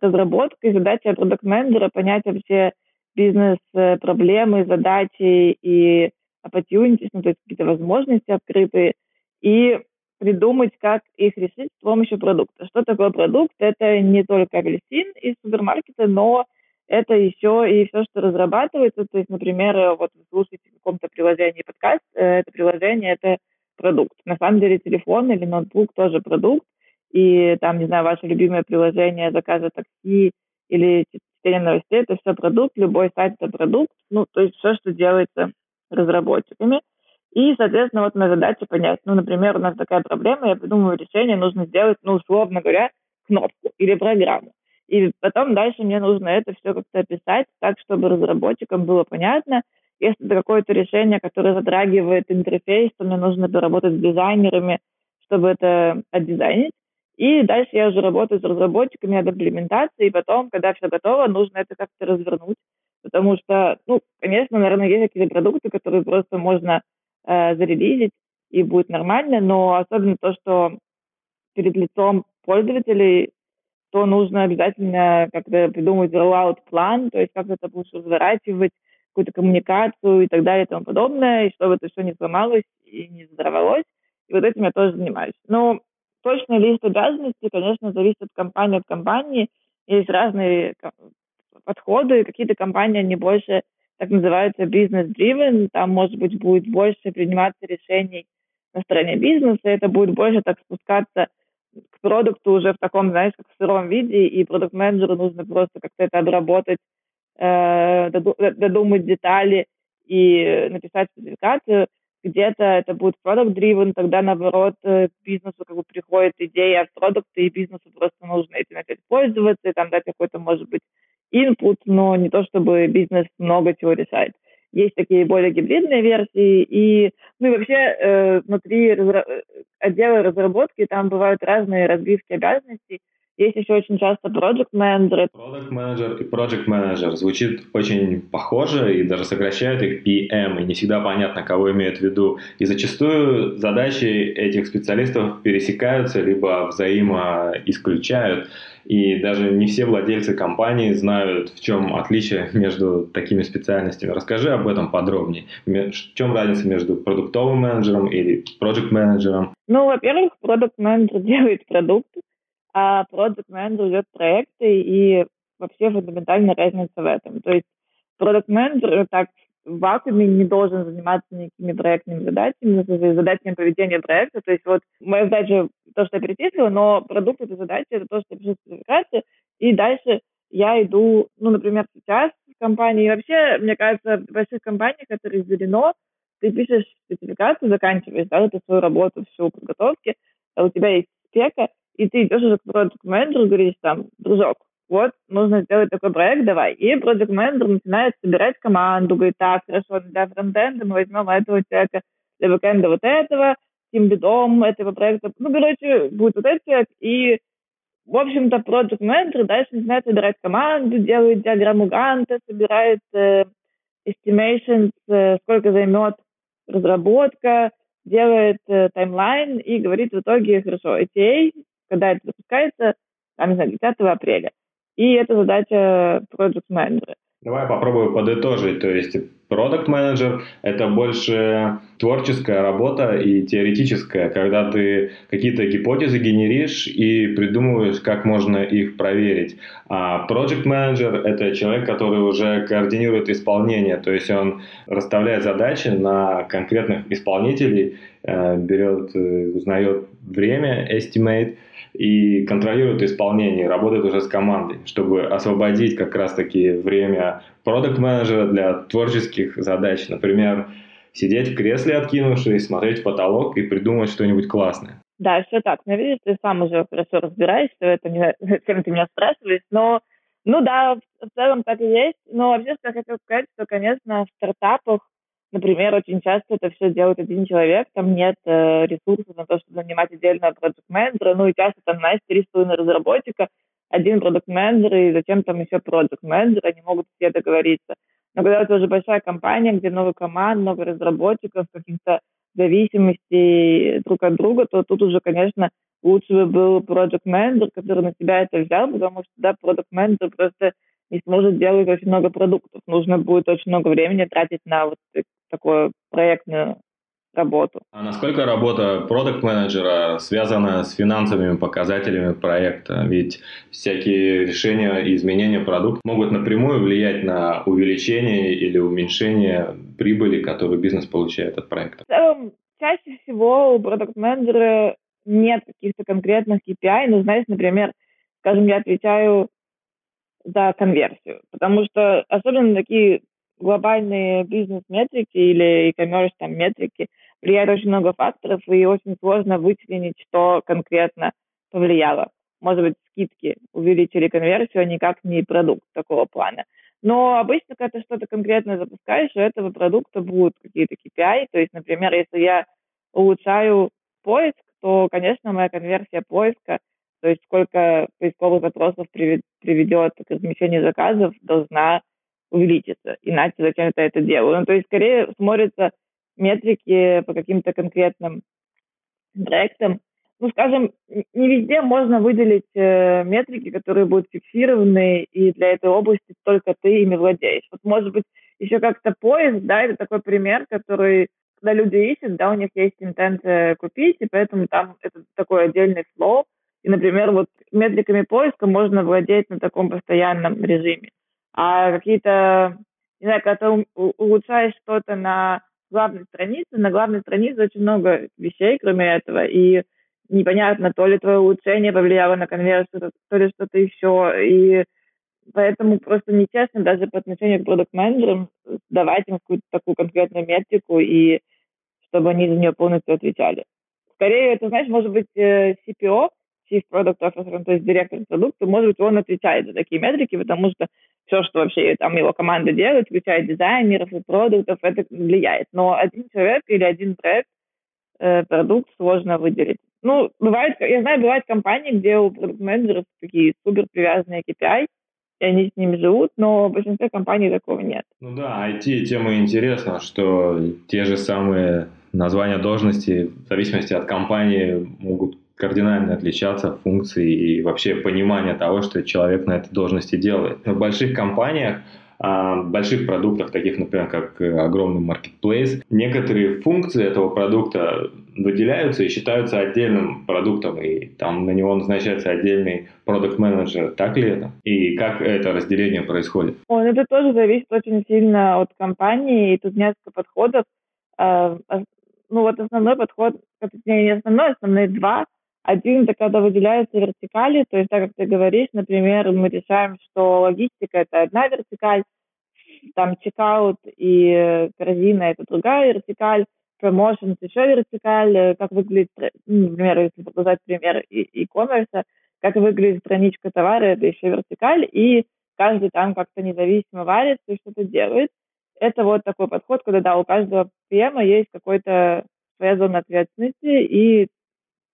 разработкой. Задача продакт-менеджера – понять вообще бизнес-проблемы, задачи и opportunities, ну, то есть какие-то возможности открытые, и придумать, как их решить с помощью продукта. Что такое продукт? Это не только апельсин из супермаркета, но это еще и все, что разрабатывается. То есть, например, э, вот вы слушаете в каком-то приложении подкаст, э, это приложение — это продукт. На самом деле телефон или ноутбук тоже продукт, и там, не знаю, ваше любимое приложение заказа такси или чтение новостей — это все продукт, любой сайт — это продукт, ну, то есть все, что делается разработчиками. И, соответственно, вот моя задача понять, ну, например, у нас такая проблема, я придумываю решение, нужно сделать, ну, условно говоря, кнопку или программу. И потом дальше мне нужно это все как-то описать так, чтобы разработчикам было понятно. Если это какое-то решение, которое затрагивает интерфейс, то мне нужно поработать с дизайнерами, чтобы это отдизайнить. И дальше я уже работаю с разработчиками над имплементацией, и потом, когда все готово, нужно это как-то развернуть. Потому что, ну, конечно, наверное, есть какие-то продукты, которые просто можно э, зарелизить, и будет нормально, но особенно то, что перед лицом пользователей то нужно обязательно как-то придумать rollout-план, то есть как это будешь разворачивать, какую-то коммуникацию и так далее и тому подобное, и чтобы это все не сломалось и не взорвалось. И вот этим я тоже занимаюсь. Но точный лист обязанностей, конечно, зависит от компании от компании. Есть разные подходы. Какие-то компании, они больше так называются business-driven. Там, может быть, будет больше приниматься решений на стороне бизнеса. Это будет больше так спускаться к продукту уже в таком, знаешь, как в сыром виде, и продукт-менеджеру нужно просто как-то это обработать, э, додумать детали и написать спецификацию. Где-то это будет product-driven, тогда, наоборот, э, к бизнесу как бы приходит идея от продукта, и бизнесу просто нужно этим опять пользоваться, и там дать какой-то, может быть, input, но не то, чтобы бизнес много чего решает. Есть такие более гибридные версии, и, ну и вообще э, внутри разра- отдела разработки там бывают разные разбивки обязанностей. Есть еще очень часто project менеджеры. Product менеджер и project менеджер звучит очень похоже и даже сокращают их PM, и не всегда понятно, кого имеют в виду. И зачастую задачи этих специалистов пересекаются, либо взаимоисключают. И даже не все владельцы компании знают, в чем отличие между такими специальностями. Расскажи об этом подробнее. В чем разница между продуктовым менеджером или project менеджером? Ну, во-первых, продукт менеджер (laughs) делает продукт, а продукт менеджер ведет проекты, и вообще фундаментальная разница в этом. То есть продукт менеджер так в вакууме не должен заниматься никакими проектными задачами, задачами поведения проекта. То есть вот моя задача то, что я перечислила, но продукт этой задачи это то, что я пишу спецификацию, и дальше я иду, ну, например, сейчас в компании, и вообще, мне кажется, в больших компаниях это разделено, ты пишешь спецификацию, заканчиваешь, да, ты свою работу, всю подготовки, а у тебя есть спека, и ты идешь уже к продукт-менеджеру, говоришь там, дружок, вот, нужно сделать такой проект, давай. И проект менеджер начинает собирать команду, говорит, так, хорошо, для фронтенда мы возьмем этого человека, для бэкенда вот этого, тимлидом этого проекта. Ну, короче, будет вот этот человек, и, в общем-то, project manager дальше начинает собирать команду, делает диаграмму Ганта, собирает э, estimations, э, сколько займет разработка, делает э, timeline и говорит в итоге, хорошо, ETA, когда это запускается, там, не знаю, 10 апреля. И это задача project менеджера. Давай попробую подытожить. То есть продукт менеджер это больше творческая работа и теоретическая, когда ты какие-то гипотезы генеришь и придумываешь, как можно их проверить. А project менеджер это человек, который уже координирует исполнение, то есть он расставляет задачи на конкретных исполнителей, э, берет, э, узнает время, estimate, и контролирует исполнение, работает уже с командой, чтобы освободить как раз-таки время продукт-менеджера для творческих задач. Например, сидеть в кресле, откинувшись, смотреть в потолок и придумать что-нибудь классное. Да, все так. Но видишь, ты сам уже хорошо разбираешься в этом, зачем ты меня спрашиваешь, но ну да, в целом так и есть. Но вообще, что я хотела сказать, что, конечно, в стартапах Например, очень часто это все делает один человек, там нет э, ресурсов на то, чтобы нанимать отдельного продукт-менеджера, ну и часто там, три с половиной разработчика, один продукт-менеджер и зачем там еще продукт-менеджер, они могут все договориться. Но когда это уже большая компания, где много команд, много разработчиков, каких-то зависимостей друг от друга, то тут уже, конечно, лучше бы был продукт менеджер который на себя это взял, потому что, да, продукт менеджер просто не сможет делать очень много продуктов. Нужно будет очень много времени тратить на вот такую проектную работу. А насколько работа продукт-менеджера связана с финансовыми показателями проекта? Ведь всякие решения и изменения продукта могут напрямую влиять на увеличение или уменьшение прибыли, которую бизнес получает от проекта. В целом, чаще всего у продукт-менеджера нет каких-то конкретных KPI, но, знаешь, например, скажем, я отвечаю за конверсию, потому что особенно такие глобальные бизнес-метрики или там метрики влияют очень много факторов, и очень сложно вычленить, что конкретно повлияло. Может быть, скидки увеличили конверсию, а никак не продукт такого плана. Но обычно, когда ты что-то конкретно запускаешь, у этого продукта будут какие-то KPI. То есть, например, если я улучшаю поиск, то, конечно, моя конверсия поиска, то есть сколько поисковых запросов приведет к размещению заказов, должна увеличится. Иначе зачем я это делаю? Ну, то есть скорее смотрятся метрики по каким-то конкретным проектам. Ну, скажем, не везде можно выделить э, метрики, которые будут фиксированы, и для этой области только ты ими владеешь. Вот, может быть, еще как-то поиск, да, это такой пример, который, когда люди ищут, да, у них есть интенция купить, и поэтому там это такой отдельный флоу. И, например, вот метриками поиска можно владеть на таком постоянном режиме а какие-то, не знаю, когда ты улучшаешь что-то на главной странице, на главной странице очень много вещей, кроме этого, и непонятно, то ли твое улучшение повлияло на конверсию, то ли что-то еще, и поэтому просто нечестно даже по отношению к продукт-менеджерам давать им какую-то такую конкретную метрику, и чтобы они за нее полностью отвечали. Скорее, это, знаешь, может быть, э, CPO, Chief Product Officer, то есть директор продукта, может быть, он отвечает за такие метрики, потому что все, что вообще там его команда делает, включая дизайнеров и продуктов, это влияет. Но один человек или один проект, э, продукт сложно выделить. Ну, бывает, я знаю, бывают компании, где у продукт-менеджеров такие супер привязанные KPI, и они с ними живут, но в большинстве компаний такого нет. Ну да, IT-тема интересна, что те же самые названия должности в зависимости от компании могут кардинально отличаться функции и вообще понимание того, что человек на этой должности делает. В больших компаниях а, больших продуктах, таких, например, как э, огромный маркетплейс, некоторые функции этого продукта выделяются и считаются отдельным продуктом, и там на него назначается отдельный продукт менеджер Так ли это? И как это разделение происходит? Он, это тоже зависит очень сильно от компании, и тут несколько подходов. А, ну вот основной подход, не основной, основные два. Один – это когда выделяются вертикали, то есть так, как ты говоришь, например, мы решаем, что логистика – это одна вертикаль, там чекаут и корзина – это другая вертикаль, промоушен – еще вертикаль, э, как выглядит, ну, например, если показать пример e-commerce, как выглядит страничка товара, это еще вертикаль, и каждый там как-то независимо варится и что-то делает. Это вот такой подход, когда, да, у каждого PM есть какой-то своя зона ответственности, и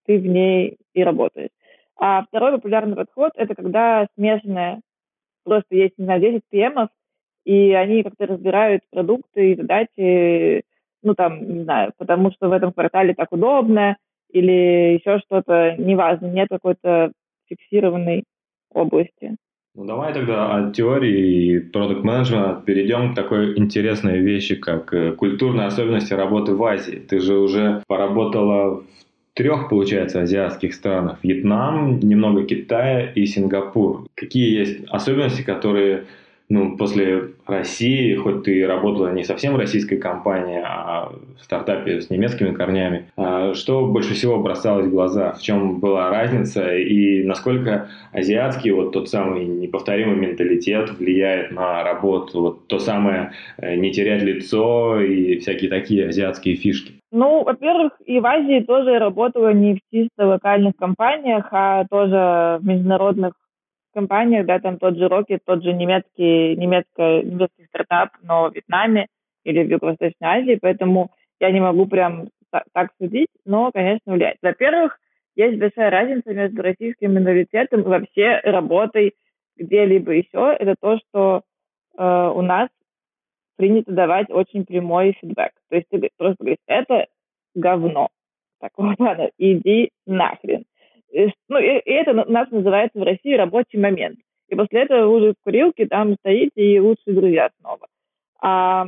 ты в ней и работаешь. А второй популярный подход – это когда смешанная, просто есть, не знаю, 10 PM, и они как-то разбирают продукты и задачи, ну, там, не знаю, потому что в этом квартале так удобно, или еще что-то, неважно, нет какой-то фиксированной области. Ну, давай тогда от теории продукт менеджмента перейдем к такой интересной вещи, как э, культурные особенности работы в Азии. Ты же уже поработала в трех, получается, азиатских странах. Вьетнам, немного Китая и Сингапур. Какие есть особенности, которые ну, после России, хоть ты работала не совсем в российской компании, а в стартапе с немецкими корнями, а что больше всего бросалось в глаза? В чем была разница и насколько азиатский вот тот самый неповторимый менталитет влияет на работу? Вот то самое э, не терять лицо и всякие такие азиатские фишки. Ну, во-первых, и в Азии тоже я работала не в чисто локальных компаниях, а тоже в международных компаниях, да, там тот же Rocket, тот же немецкий, немецкий, немецкий стартап, но в Вьетнаме или в Юго-Восточной Азии, поэтому я не могу прям так, судить, но, конечно, влияет. Во-первых, есть большая разница между российским менталитетом и вообще работой где-либо еще. Это то, что э, у нас принято давать очень прямой фидбэк. То есть ты просто говоришь, это говно. Такого плана, иди нахрен. Ну, и, и это у нас называется в России рабочий момент. И после этого уже в курилке там стоите и лучшие друзья снова. А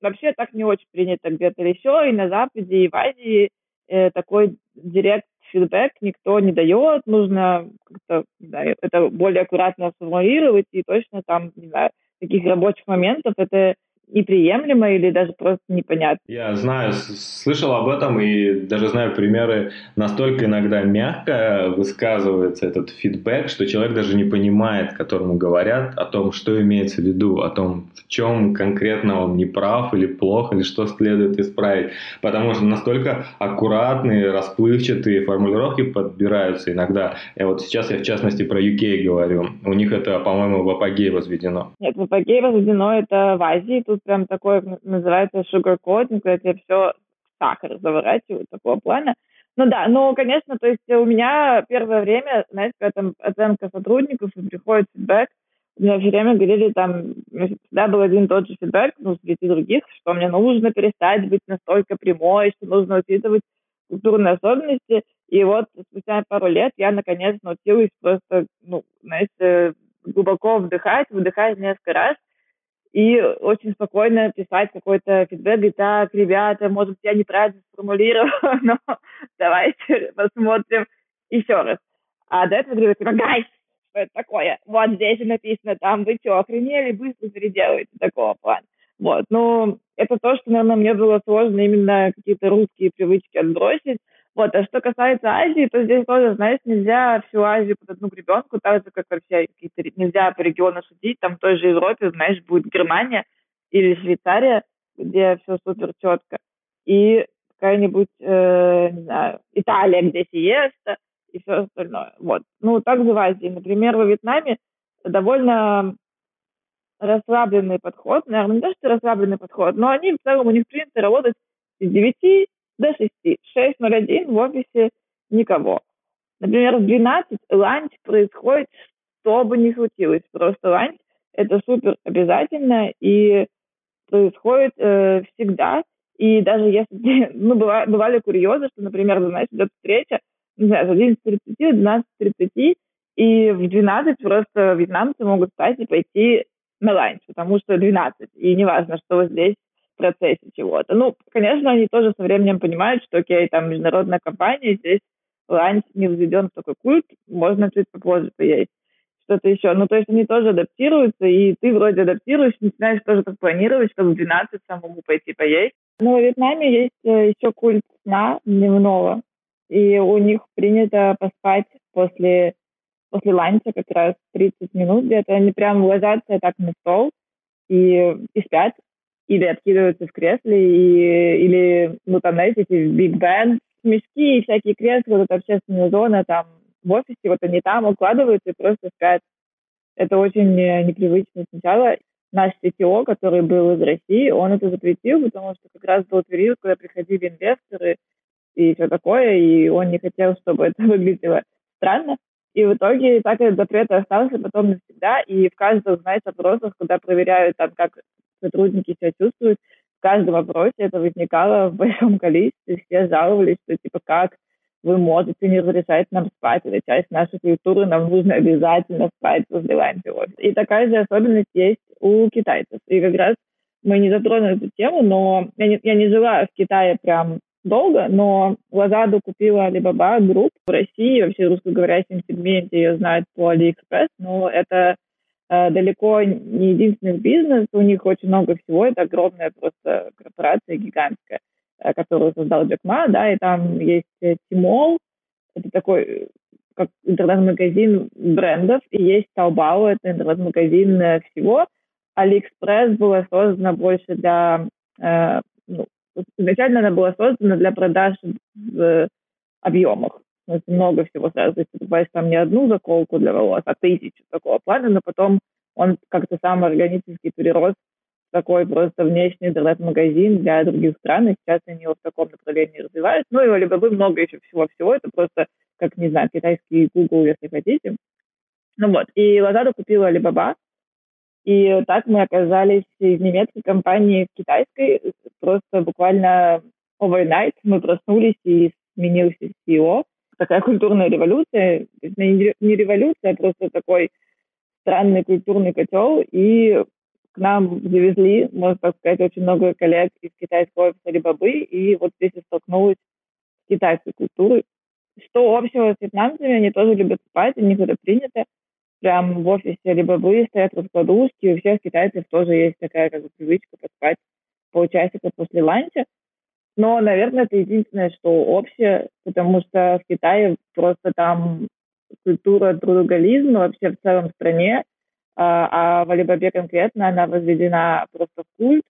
вообще так не очень принято где-то еще, и на Западе, и в Азии э, такой директ фидбэк никто не дает, нужно как-то, не это более аккуратно сформулировать, и точно там, не знаю, таких рабочих моментов это неприемлемо или даже просто непонятно. Я знаю, слышал об этом и даже знаю примеры, настолько иногда мягко высказывается этот фидбэк, что человек даже не понимает, которому говорят о том, что имеется в виду, о том, в чем конкретно он не прав или плох, или что следует исправить. Потому что настолько аккуратные, расплывчатые формулировки подбираются иногда. И вот сейчас я в частности про UK говорю. У них это, по-моему, в апогей возведено. Нет, в апогей возведено это в Азии, тут прям такое называется sugar coating, когда тебе все сахар заворачивают такого плана. Ну да, ну, конечно, то есть у меня первое время, знаете, когда там оценка сотрудников и приходит фидбэк, у меня все время говорили там, всегда был один и тот же фидбэк, ну, среди других, что мне нужно перестать быть настолько прямой, что нужно учитывать культурные особенности. И вот спустя пару лет я наконец научилась просто, ну, знаете, глубоко вдыхать, выдыхать несколько раз, и очень спокойно писать какой-то фидбэк, говорить, так, ребята, может, я неправильно сформулировал, (laughs) но давайте посмотрим еще раз. А до этого говорю, типа, гайс, что это такое? Вот здесь написано, там, вы что, охренели, быстро переделываете такого плана. Вот, ну, это то, что, наверное, мне было сложно именно какие-то русские привычки отбросить, вот, а что касается Азии, то здесь тоже, знаешь, нельзя всю Азию под одну гребенку, так же, как вообще какие-то нельзя по региону судить, там в той же Европе, знаешь, будет Германия или Швейцария, где все супер четко, и какая-нибудь, э, не знаю, Италия, где сиеста и все остальное. Вот. Ну, также в Азии. Например, во Вьетнаме довольно расслабленный подход, наверное, не то, что расслабленный подход, но они в целом, у них принято работать с 9 до 6. 6.01 в офисе никого. Например, в 12 ланч происходит, что бы ни случилось. Просто ланч – это супер обязательно и происходит э, всегда. И даже если, (laughs) ну, бывали, бывали курьезы, что, например, знаешь, идет встреча, не знаю, в 11.30, 12.30, и в 12 просто вьетнамцы могут встать и пойти на ланч, потому что 12, и неважно, что здесь процессе чего-то. Ну, конечно, они тоже со временем понимают, что, окей, там международная компания, здесь ланч не взведен в такой культ, можно чуть попозже поесть что-то еще. Ну, то есть они тоже адаптируются, и ты вроде адаптируешь, начинаешь тоже так планировать, чтобы в 12 самому пойти поесть. Но в Вьетнаме есть э, еще культ сна дневного, и у них принято поспать после, после ланча как раз 30 минут где-то. Они прям ложатся так на стол и, и спят, или откидываются в кресле, и, или, ну, там, знаете, эти биг бен, мешки и всякие кресла, вот эта общественная зона, там, в офисе, вот они там укладываются и просто спят. Это очень непривычно сначала. Наш CTO, который был из России, он это запретил, потому что как раз был период, когда приходили инвесторы и все такое, и он не хотел, чтобы это (laughs) выглядело странно. И в итоге так этот запрет остался потом навсегда, и в каждом, знаете, опросах, когда проверяют там, как сотрудники себя чувствуют, в каждом вопросе это возникало в большом (laughs) количестве, все жаловались, что типа как вы можете не разрешать нам спать, это часть нашей культуры, нам нужно обязательно спать возле ланча. И такая же особенность есть у китайцев. И как раз мы не затронули эту тему, но я не, я не жила в Китае прям долго, но Лазаду купила Alibaba Group в России, вообще русскоговорящем сегменте ее знают по AliExpress, но это далеко не единственный бизнес, у них очень много всего, это огромная просто корпорация гигантская. Э, которую создал Джек Ма, да, и там есть Тимол, это такой как интернет-магазин брендов, и есть Taobao, это интернет-магазин э, всего. AliExpress было создано больше для... Э, ну, изначально она была создана для продаж в объемах. Много всего сразу. Ты там не одну заколку для волос, а тысячу такого плана, но потом он как-то сам органически перерос такой просто внешний интернет-магазин для других стран, и сейчас они его в таком направлении развивают. Ну и Alibaba много еще всего-всего, это просто, как, не знаю, китайский Google, если хотите. Ну вот, и Lazada купила Alibaba, и так мы оказались из немецкой компании в китайской, просто буквально overnight мы проснулись и сменился CEO. Такая культурная революция, не революция, а просто такой странный культурный котел, и к нам завезли, можно так сказать, очень много коллег из китайского офиса Алибабы, и вот здесь я столкнулась с китайской культурой. Что общего с вьетнамцами, они тоже любят спать, у них это принято. Прям в офисе Алибабы стоят раскладушки, у всех китайцев тоже есть такая как бы привычка поспать полчасика после ланча. Но, наверное, это единственное, что общее, потому что в Китае просто там культура трудоголизма вообще в целом стране, а, а в Алибабе конкретно она возведена просто в культ.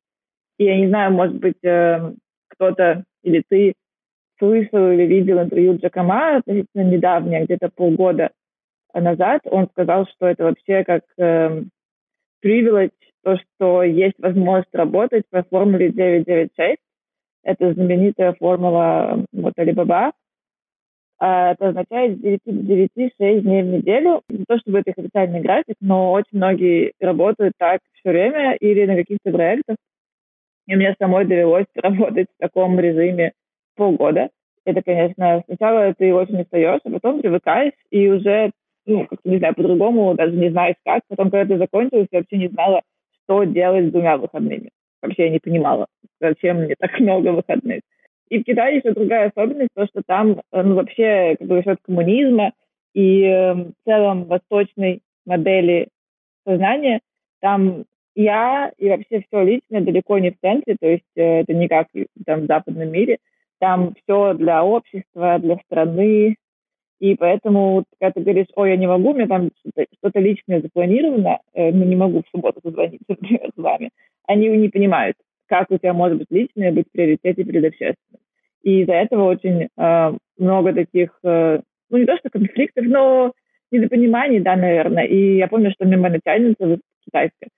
И я не знаю, может быть, э, кто-то или ты слышал или видел интервью Джакома относительно недавнее, где-то полгода назад. Он сказал, что это вообще как э, привилегь, то, что есть возможность работать по формуле 996. Это знаменитая формула вот Alibaba, а, это означает с 9 до 9, 6 дней в неделю. Не то чтобы это их официальный график, но очень многие работают так все время или на каких-то проектах. И мне самой довелось (laughs) работать в таком режиме полгода. Это, конечно, сначала ты очень устаешь, а потом привыкаешь и уже, ну, как не знаю, по-другому даже не знаешь как. Потом, когда ты закончилась, я вообще не знала, что делать с двумя выходными. Вообще я не понимала, зачем мне так много выходных. И в Китае еще другая особенность, то, что там э, ну, вообще как бы счет коммунизма и э, в целом восточной модели сознания, там я и вообще все личное далеко не в центре, то есть э, это не как там в западном мире, там все для общества, для страны, и поэтому, когда ты говоришь, ой, я не могу, у меня там что-то личное запланировано, э, ну, не могу в субботу позвонить, (laughs) например, с вами, они не понимают, как у тебя может быть личное быть в приоритете перед общественным. И из-за этого очень э, много таких, э, ну не то что конфликтов, но недопониманий, да, наверное. И я помню, что мне моя начальница китайская,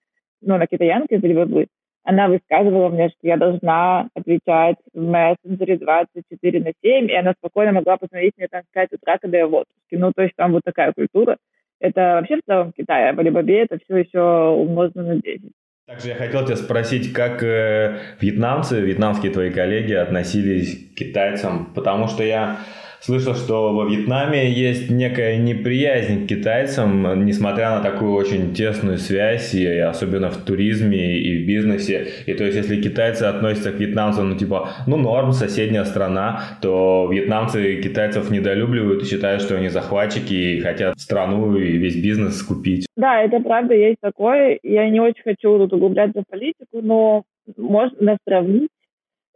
ну, она китаянка из Ливабы, она высказывала мне, что я должна отвечать в мессенджере 24 на 7, и она спокойно могла посмотреть мне там 5 утра, когда я в отпуске. Ну, то есть там вот такая культура. Это вообще в целом Китай, а в Алибабе это все еще умножено на 10. Также я хотел тебя спросить, как э, вьетнамцы, вьетнамские твои коллеги относились к китайцам, потому что я слышал, что во Вьетнаме есть некая неприязнь к китайцам, несмотря на такую очень тесную связь, и особенно в туризме и в бизнесе. И то есть, если китайцы относятся к вьетнамцам, ну типа, ну норм, соседняя страна, то вьетнамцы китайцев недолюбливают и считают, что они захватчики и хотят страну и весь бизнес скупить. Да, это правда есть такое. Я не очень хочу тут углубляться в политику, но можно сравнить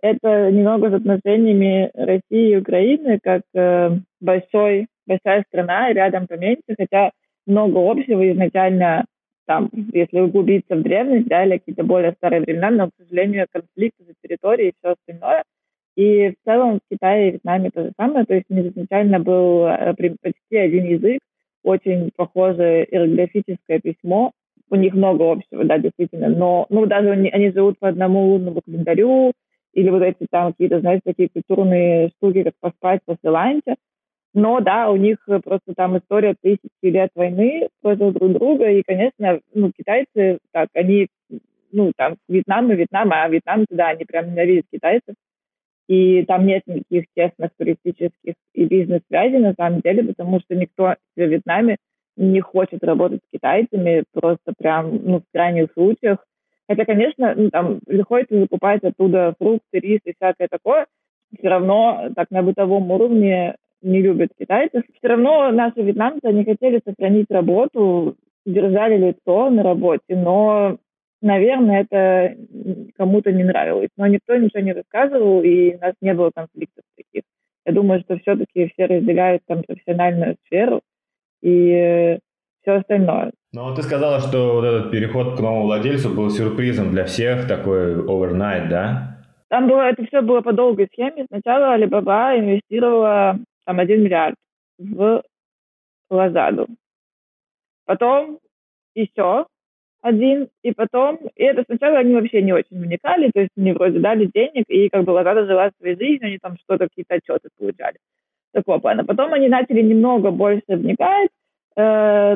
это немного с отношениями России и Украины, как э, большой, большая страна и рядом поменьше, хотя много общего изначально там, если углубиться в древность, да, или какие-то более старые времена, но, к сожалению, конфликты за территории и все остальное. И в целом в Китае и Вьетнаме то же самое, то есть изначально был э, почти один язык, очень похожее иероглифическое письмо, у них много общего, да, действительно, но ну, даже они, они живут по одному лунному календарю, или вот эти там какие-то, знаете, такие культурные штуки, как поспать после ланча. Но да, у них просто там история тысячи лет войны против друг друга, и, конечно, ну, китайцы, так, они, ну, там, Вьетнам и Вьетнам, а Вьетнам, да, они прям ненавидят китайцев, и там нет никаких тесных туристических и бизнес-связей, на самом деле, потому что никто в Вьетнаме не хочет работать с китайцами, просто прям, ну, в крайних случаях, Хотя, конечно, там приходится закупать оттуда фрукты, рис и всякое такое. Все равно так на бытовом уровне не любят китайцев. Все равно наши вьетнамцы, они хотели сохранить работу, держали лицо на работе, но, наверное, это кому-то не нравилось. Но никто ничего не рассказывал, и у нас не было конфликтов таких. Я думаю, что все-таки все разделяют там профессиональную сферу и все остальное. Ну, ты сказала, что вот этот переход к новому владельцу был сюрпризом для всех, такой overnight, да? Там было, это все было по долгой схеме. Сначала Alibaba инвестировала там 1 миллиард в Лазаду. Потом еще один, и потом, и это сначала они вообще не очень вникали, то есть они вроде дали денег, и как бы Лазада жила своей жизнью, они там что-то, какие-то отчеты получали. Такого плана. Потом они начали немного больше вникать,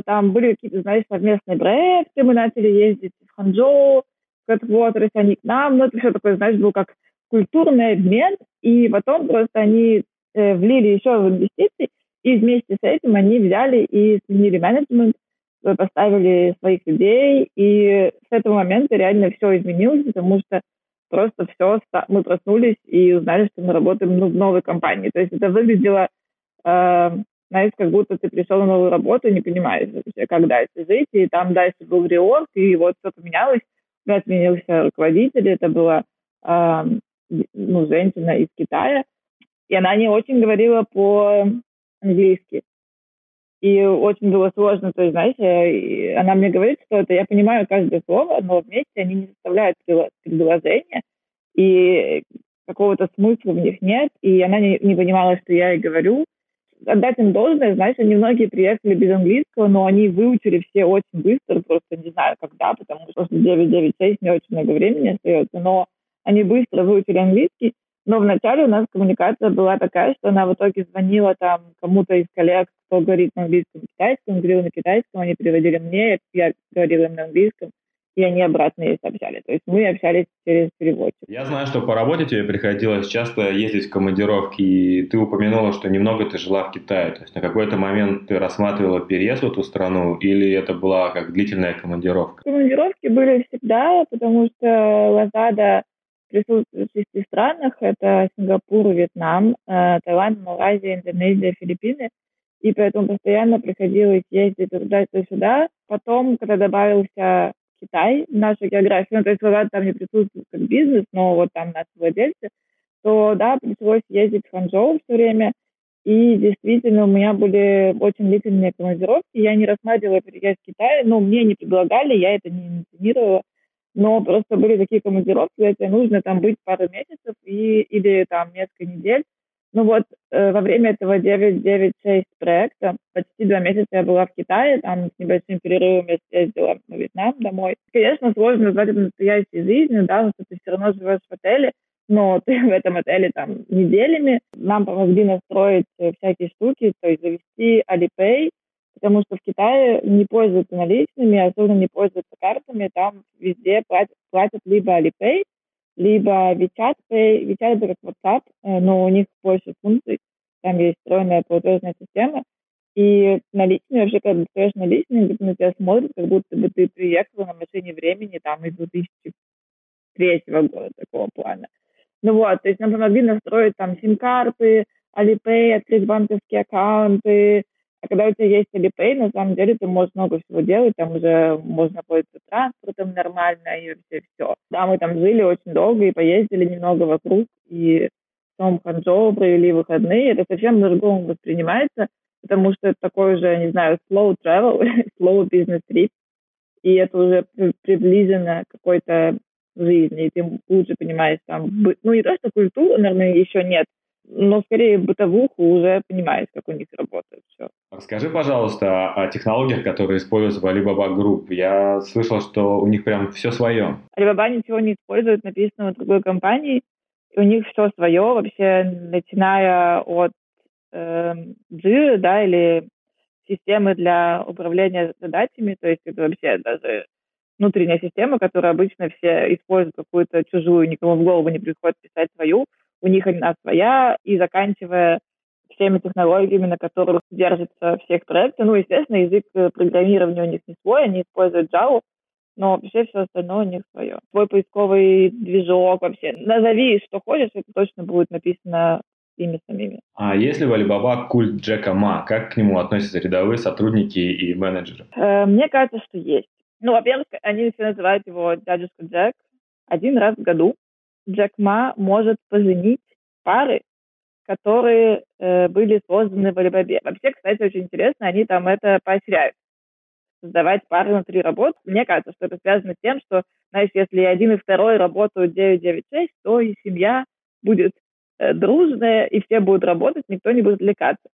там были какие-то, знаешь, совместные проекты, мы начали ездить в Ханчжоу, вот, они к нам, ну, это все такое, знаешь, был как культурный обмен, и потом просто они э, влили еще в инвестиции, и вместе с этим они взяли и сменили менеджмент, э, поставили своих людей, и с этого момента реально все изменилось, потому что просто все, мы проснулись и узнали, что мы работаем ну, в новой компании. То есть это выглядело э, знаешь, как будто ты пришел на новую работу, не понимаешь вообще, как дальше жить, и там дальше был реорг, и вот все поменялось, у меня сменился руководитель, это была э, ну, женщина из Китая, и она не очень говорила по-английски. И очень было сложно, то есть, знаете, она мне говорит что это, я понимаю каждое слово, но вместе они не составляют предложения, и какого-то смысла в них нет, и она не, не понимала, что я ей говорю, отдать им должное, знаешь, они многие приехали без английского, но они выучили все очень быстро, просто не знаю когда, потому что после 996 не очень много времени остается, но они быстро выучили английский, но вначале у нас коммуникация была такая, что она в итоге звонила там кому-то из коллег, кто говорит на английском китайском, говорил на китайском, они переводили мне, я говорила им на английском, и они обратно ей сообщали. То есть мы общались через переводчик. Я знаю, что по работе тебе приходилось часто ездить в командировки, и ты упомянула, что немного ты жила в Китае. То есть на какой-то момент ты рассматривала переезд в эту страну, или это была как длительная командировка? Командировки были всегда, потому что Лазада присутствует в шести странах. Это Сингапур, Вьетнам, э, Таиланд, Малайзия, Индонезия, Филиппины. И поэтому постоянно приходилось ездить туда и сюда. Потом, когда добавился Китай, наша география, ну, то есть Лазад там не присутствует как бизнес, но вот там наши владельцы, то, да, пришлось ездить в Ханчжоу все время, и действительно у меня были очень длительные командировки, я не рассматривала переезд в Китай, но мне не предлагали, я это не инициировала, но просто были такие командировки, где тебе нужно там быть пару месяцев и, или там несколько недель, Ну вот, э, во время этого 996 проекта почти два месяца я была в Китае, там с небольшим перерывом я съездила в Вьетнам домой. Конечно, сложно назвать это настоящей жизнью, да, потому что ты все равно живешь в отеле, но ты в этом отеле там неделями. Нам помогли настроить э, всякие штуки, то есть завести Alipay, потому что в Китае не пользуются наличными, особенно не пользуются картами, там везде платят, платят либо Alipay, либо WeChat Pay. WeChat это как WhatsApp, э, но у них больше функций, там есть встроенная платежная система, и наличные, вообще, когда достаешь наличные, на тебя смотрят, как будто бы ты приехала на машине времени там из 2003 года такого плана. Ну вот, то есть нам помогли настроить там сим-карты, Alipay, открыть банковские аккаунты, а когда у тебя есть Alipay, на самом деле ты можешь много всего делать, там уже можно пользоваться транспортом нормально и вообще все. Да, мы там жили очень долго и поездили немного вокруг, и в том Ханчжоу провели выходные. Это совсем по-другому воспринимается, потому что это такой уже, не знаю, slow travel, (laughs) slow business trip, и это уже приближено к какой-то жизни, и ты лучше понимаешь там, ну не то, что культуру, наверное, еще нет, но скорее бытовуху уже понимаешь, как у них работает все. Расскажи, пожалуйста, о технологиях, которые используются в Alibaba Group. Я слышал, что у них прям все свое. Alibaba ничего не использует, написано в другой компании. И у них все свое, вообще, начиная от э, Jira, да, или системы для управления задачами, то есть это вообще даже внутренняя система, которую обычно все используют какую-то чужую, никому в голову не приходит писать свою у них одна своя, и заканчивая всеми технологиями, на которых держатся все их проекты. Ну, естественно, язык программирования у них не свой, они используют Java, но вообще все остальное у них свое. Свой поисковый движок вообще. Назови, что хочешь, это точно будет написано ими самими. А если в Alibaba культ Джека Ма, как к нему относятся рядовые сотрудники и менеджеры? Э, мне кажется, что есть. Ну, во-первых, они все называют его дядюшка Джек один раз в году. Джек Ма может поженить пары, которые э, были созданы в Алибабе. Вообще, кстати, очень интересно, они там это поощряют. Создавать пары внутри работ. Мне кажется, что это связано с тем, что, знаешь, если один и второй работают 996, то и семья будет э, дружная, и все будут работать, никто не будет отвлекаться.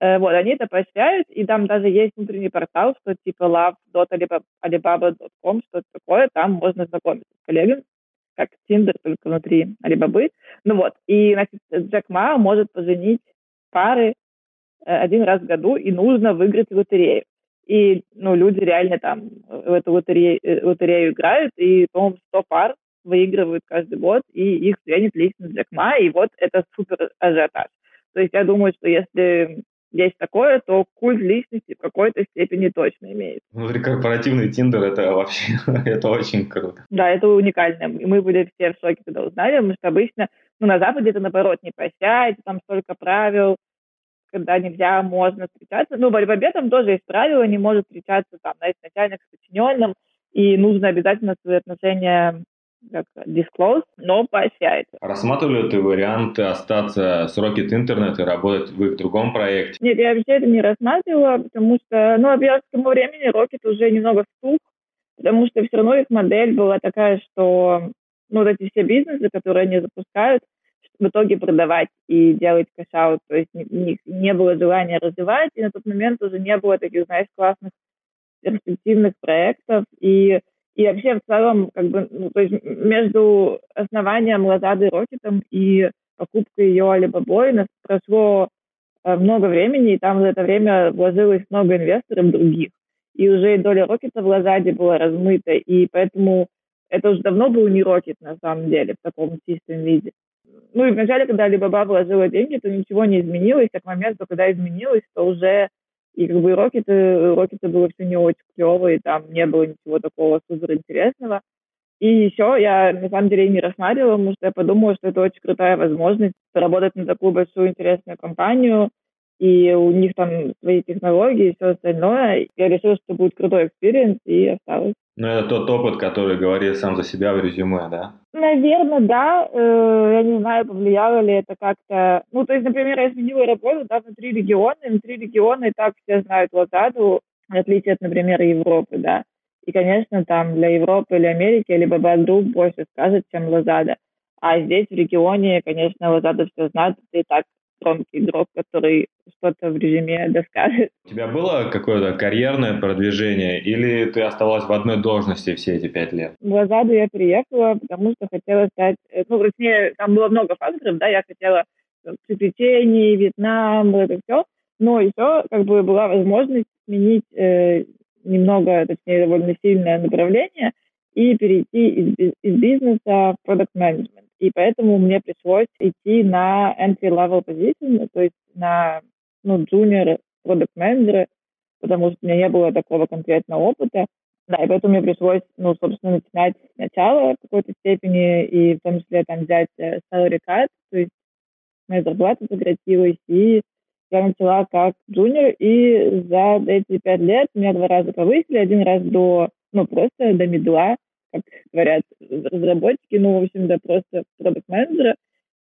Э, вот, они это поощряют, и там даже есть внутренний портал, что типа love.alibaba.com, что-то такое, там можно знакомиться с коллегами как Тиндер, только внутри Алибабы. Ну вот, и, значит, Джек Ма может поженить пары э, один раз в году, и нужно выиграть лотерею. И, ну, люди реально там в эту лотерею, э, лотерею играют, и, по-моему, 100 пар выигрывают каждый год, и их ценит лично Джек Ма, и вот это супер ажиотаж. То есть я думаю, что если есть такое, то культ личности в какой-то степени точно имеет. Внутрикорпоративный Тиндер — это вообще (laughs) это очень круто. Да, это уникально. И мы были все в шоке, когда узнали, потому что обычно ну, на Западе это, наоборот, не прощается, там столько правил, когда нельзя, можно встречаться. Ну, в Альбабе там тоже есть правила, не может встречаться там, знаете, начальник с подчиненным, и нужно обязательно свои отношения как disclose, но поощряется. Рассматривали ты варианты остаться с Rocket Internet и работать в их другом проекте? Нет, я вообще это не рассматривала, потому что, ну, во-первых, к тому времени Rocket уже немного стух, потому что все равно их модель была такая, что ну, вот эти все бизнесы, которые они запускают, в итоге продавать и делать cash-out. То есть не, не было желания развивать, и на тот момент уже не было таких, знаешь, классных перспективных проектов. И и вообще в целом, как бы, ну, то есть между основанием Лазады Рокетом и покупкой ее Алибабой прошло э, много времени, и там за это время вложилось много инвесторов других. И уже доля Рокета в Лазаде была размыта, и поэтому это уже давно был не Рокет на самом деле в таком чистом виде. Ну и вначале, когда Алибаба вложила деньги, то ничего не изменилось, а к моменту, когда изменилось, то уже и как бы и Рокеты, Рокеты было все не очень клево, и там не было ничего такого супер интересного. И еще я на самом деле не рассматривала, потому что я подумала, что это очень крутая возможность поработать на такую большую интересную компанию, и у них там свои технологии и все остальное. Я решила, что будет крутой experience, и осталась. Ну, это тот опыт, который говорит сам за себя в резюме, да? Наверное, да. Э, я не знаю, повлияло ли это как-то... Ну, то есть, например, я сменила работу да, внутри региона, и внутри региона и так все знают Лазаду, в отличие от, например, Европы, да. И, конечно, там для Европы или Америки либо Бадрук больше скажет, чем Лазада. А здесь, в регионе, конечно, Лазада все знают, и так громкий игрок, который что-то в резюме доскажет. У тебя было какое-то карьерное продвижение или ты оставалась в одной должности все эти пять лет? В Лазаду я приехала, потому что хотела стать... Э, ну, точнее, там было много факторов, да, я хотела приключений, Вьетнам, это все, но еще как бы была возможность сменить э, немного, точнее, довольно сильное направление и перейти из, из бизнеса в product management. И поэтому мне пришлось идти на entry-level position, то есть на ну, junior product manager, потому что у меня не было такого конкретного опыта. Да, и поэтому мне пришлось, ну, собственно, начинать сначала в какой-то степени, и в том числе там взять э, salary cut, то есть моя зарплата сократилась, и я начала как джуниор, и за эти пять лет меня два раза повысили, один раз до, ну, просто до медла, как говорят разработчики, ну, в общем, до просто продукт менеджера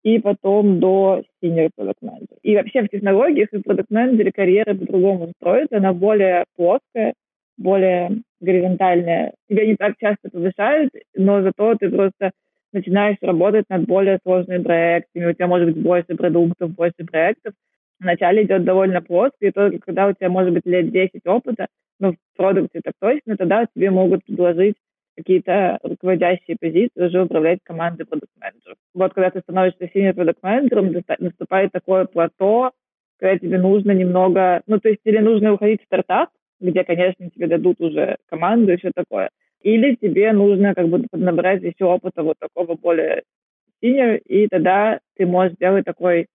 и потом до senior продукт менеджера И вообще в технологиях и продукт менеджере карьера по-другому строится, она более плоская, более горизонтальная. Тебя не так часто повышают, но зато ты просто начинаешь работать над более сложными проектами, у тебя может быть больше продуктов, больше проектов. Вначале идет довольно плоско, и только когда у тебя может быть лет 10 опыта, ну, в продукте так точно, тогда тебе могут предложить какие-то руководящие позиции, уже управлять командой продукт-менеджеров. Вот когда ты становишься синим продукт-менеджером, наступает такое плато, когда тебе нужно немного, ну, то есть или нужно уходить в стартап, где, конечно, тебе дадут уже команду и все такое, или тебе нужно как бы набрать еще опыта вот такого более синего, и тогда ты можешь сделать такой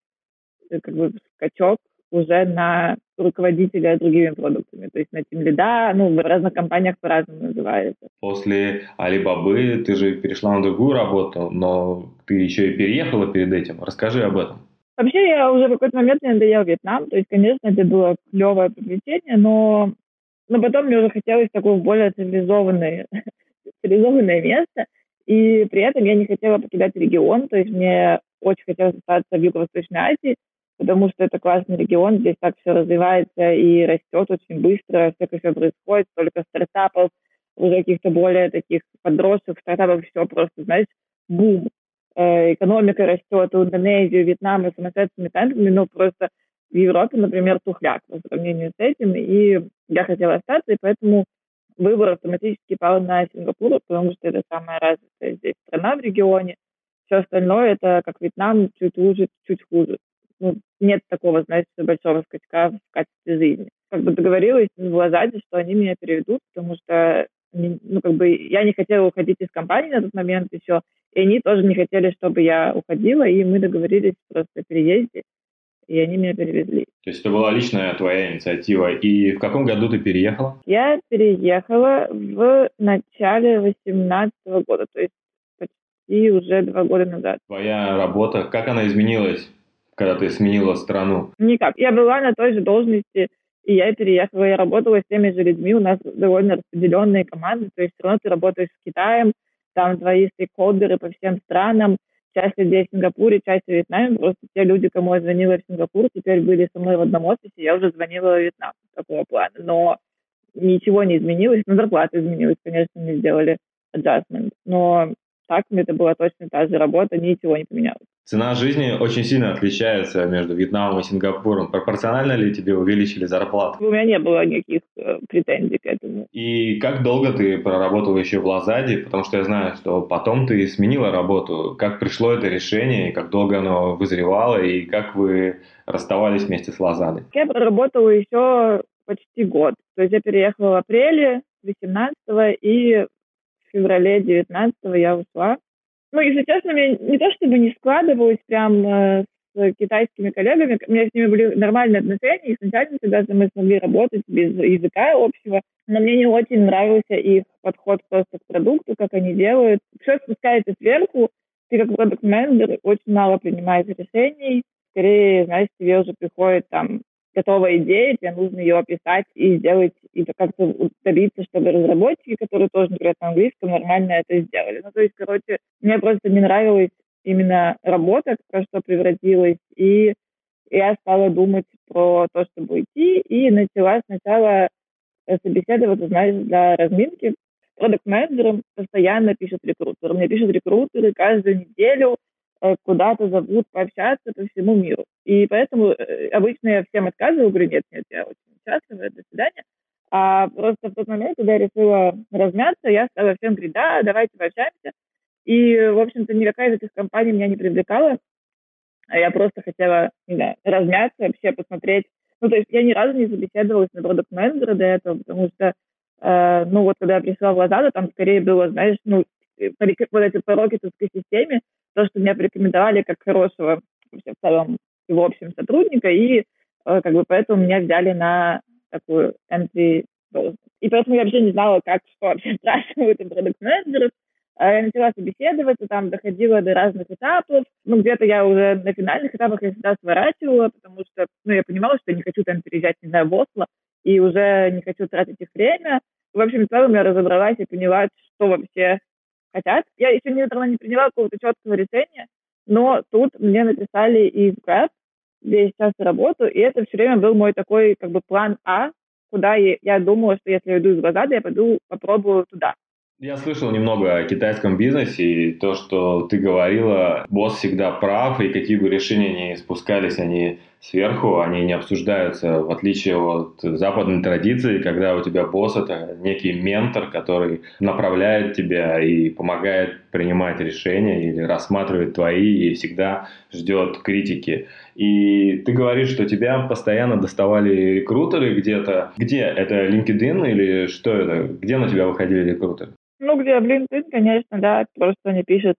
э, как бы скачок уже на руководителя другими продуктами, то есть на тем лида, ну, в разных компаниях по-разному называется. После Алибабы ты же перешла на другую работу, но ты еще и переехала перед этим. Расскажи об этом. Вообще, я уже в какой-то момент мне надоел Вьетнам, то есть, конечно, это было клевое приобретение, но но потом мне уже хотелось такое более цивилизованное, (laughs) цивилизованное место, и при этом я не хотела покидать регион, то есть мне очень хотелось остаться в Юго-Восточной Азии, потому что это классный регион, здесь так все развивается и растет очень быстро, всякое все происходит, столько стартапов, уже каких-то более таких подростков, стартапов, все просто, знаешь, бум. Э, экономика растет, у Индонезии, Вьетнама сумасшедшими темпами, ну, просто в Европе, например, тухляк по сравнению с этим, и я хотела остаться, и поэтому выбор автоматически пал на Сингапур, потому что это самая развитая здесь страна в регионе. Все остальное это как Вьетнам, чуть лучше, чуть хуже. Ну, нет такого, знаете, большого скачка в качестве жизни. Как бы договорилась в Лазаде, что они меня переведут, потому что ну, как бы я не хотела уходить из компании на тот момент еще, и они тоже не хотели, чтобы я уходила, и мы договорились просто о переезде и они меня перевезли. То есть это была личная твоя инициатива. И в каком году ты переехала? Я переехала в начале 18 года, то есть почти уже два года назад. Твоя работа, как она изменилась, когда ты сменила страну? Никак. Я была на той же должности, и я переехала, я работала с теми же людьми, у нас довольно распределенные команды, то есть все равно ты работаешь с Китаем, там твои стейкхолдеры по всем странам, часть людей в Сингапуре, часть в Вьетнаме. Просто те люди, кому я звонила в Сингапур, теперь были со мной в одном офисе, я уже звонила в Вьетнам такого плана. Но ничего не изменилось. На зарплата изменилась, конечно, мы сделали adjustment. Но так это была точно та же работа, ничего не поменялось. Цена жизни очень сильно отличается между Вьетнамом и Сингапуром. Пропорционально ли тебе увеличили зарплату? У меня не было никаких э, претензий к этому. И как долго ты проработала еще в Лазаде? Потому что я знаю, что потом ты сменила работу. Как пришло это решение, как долго оно вызревало, и как вы расставались вместе с Лазадой? Я проработала еще почти год. То есть я переехала в апреле 18 и в феврале 19 я ушла. Ну, если честно, мне не то чтобы не складывалось прям э, с китайскими коллегами, у меня с ними были нормальные отношения, и изначально даже мы смогли работать без языка общего, но мне не очень нравился их подход просто к продукту, как они делают. Все спускается сверху, ты как продукт-менеджер очень мало принимаешь решений, скорее, знаешь, тебе уже приходит там готовая идея, тебе нужно ее описать и сделать, и как-то добиться, чтобы разработчики, которые тоже говорят на английском, нормально это сделали. Ну, то есть, короче, мне просто не нравилась именно работа, во что превратилась, и я стала думать про то, чтобы уйти, и начала сначала собеседоваться, знаешь, для разминки. Продукт-менеджером постоянно пишут рекрутеры. Мне пишут рекрутеры каждую неделю, э, куда-то зовут пообщаться по всему миру. И поэтому э, обычно я всем отказываю, говорю, нет, нет, я очень счастлива, до свидания. А просто в тот момент, когда я решила размяться, я стала всем говорить, да, давайте пообщаемся. И, в общем-то, никакая из этих компаний меня не привлекала. А я просто хотела, не знаю, размяться, вообще посмотреть. Ну, то есть я ни разу не собеседовалась на продукт-менеджера до этого, потому что, э, ну, вот когда я пришла в Лазаду, там скорее было, знаешь, ну, вот эти по рокетовской системе, то, что меня порекомендовали как хорошего вообще, в целом и в общем сотрудника, и э, как бы поэтому меня взяли на такую entry должность. И поэтому я вообще не знала, как, что вообще (laughs) спрашивают у продукт-менеджеров. А я начала собеседоваться, там доходила до разных этапов. Ну, где-то я уже на финальных этапах я всегда сворачивала, потому что, ну, я понимала, что не хочу там переезжать, не знаю, в Осло, и уже не хочу тратить их время. В общем, в целом я разобралась и поняла, что вообще хотят. Я еще не, не приняла какого-то четкого решения, но тут мне написали из Grab, где я сейчас работаю, и это все время был мой такой как бы план А, куда я, я думала, что если я иду из Базада, я пойду попробую туда. Я слышал немного о китайском бизнесе и то, что ты говорила, босс всегда прав, и какие бы решения ни спускались они сверху, они не обсуждаются, в отличие от западной традиции, когда у тебя босс – это некий ментор, который направляет тебя и помогает принимать решения или рассматривает твои и всегда ждет критики. И ты говоришь, что тебя постоянно доставали рекрутеры где-то. Где? Это LinkedIn или что это? Где на тебя выходили рекрутеры? Ну, где в LinkedIn, конечно, да, просто они пишут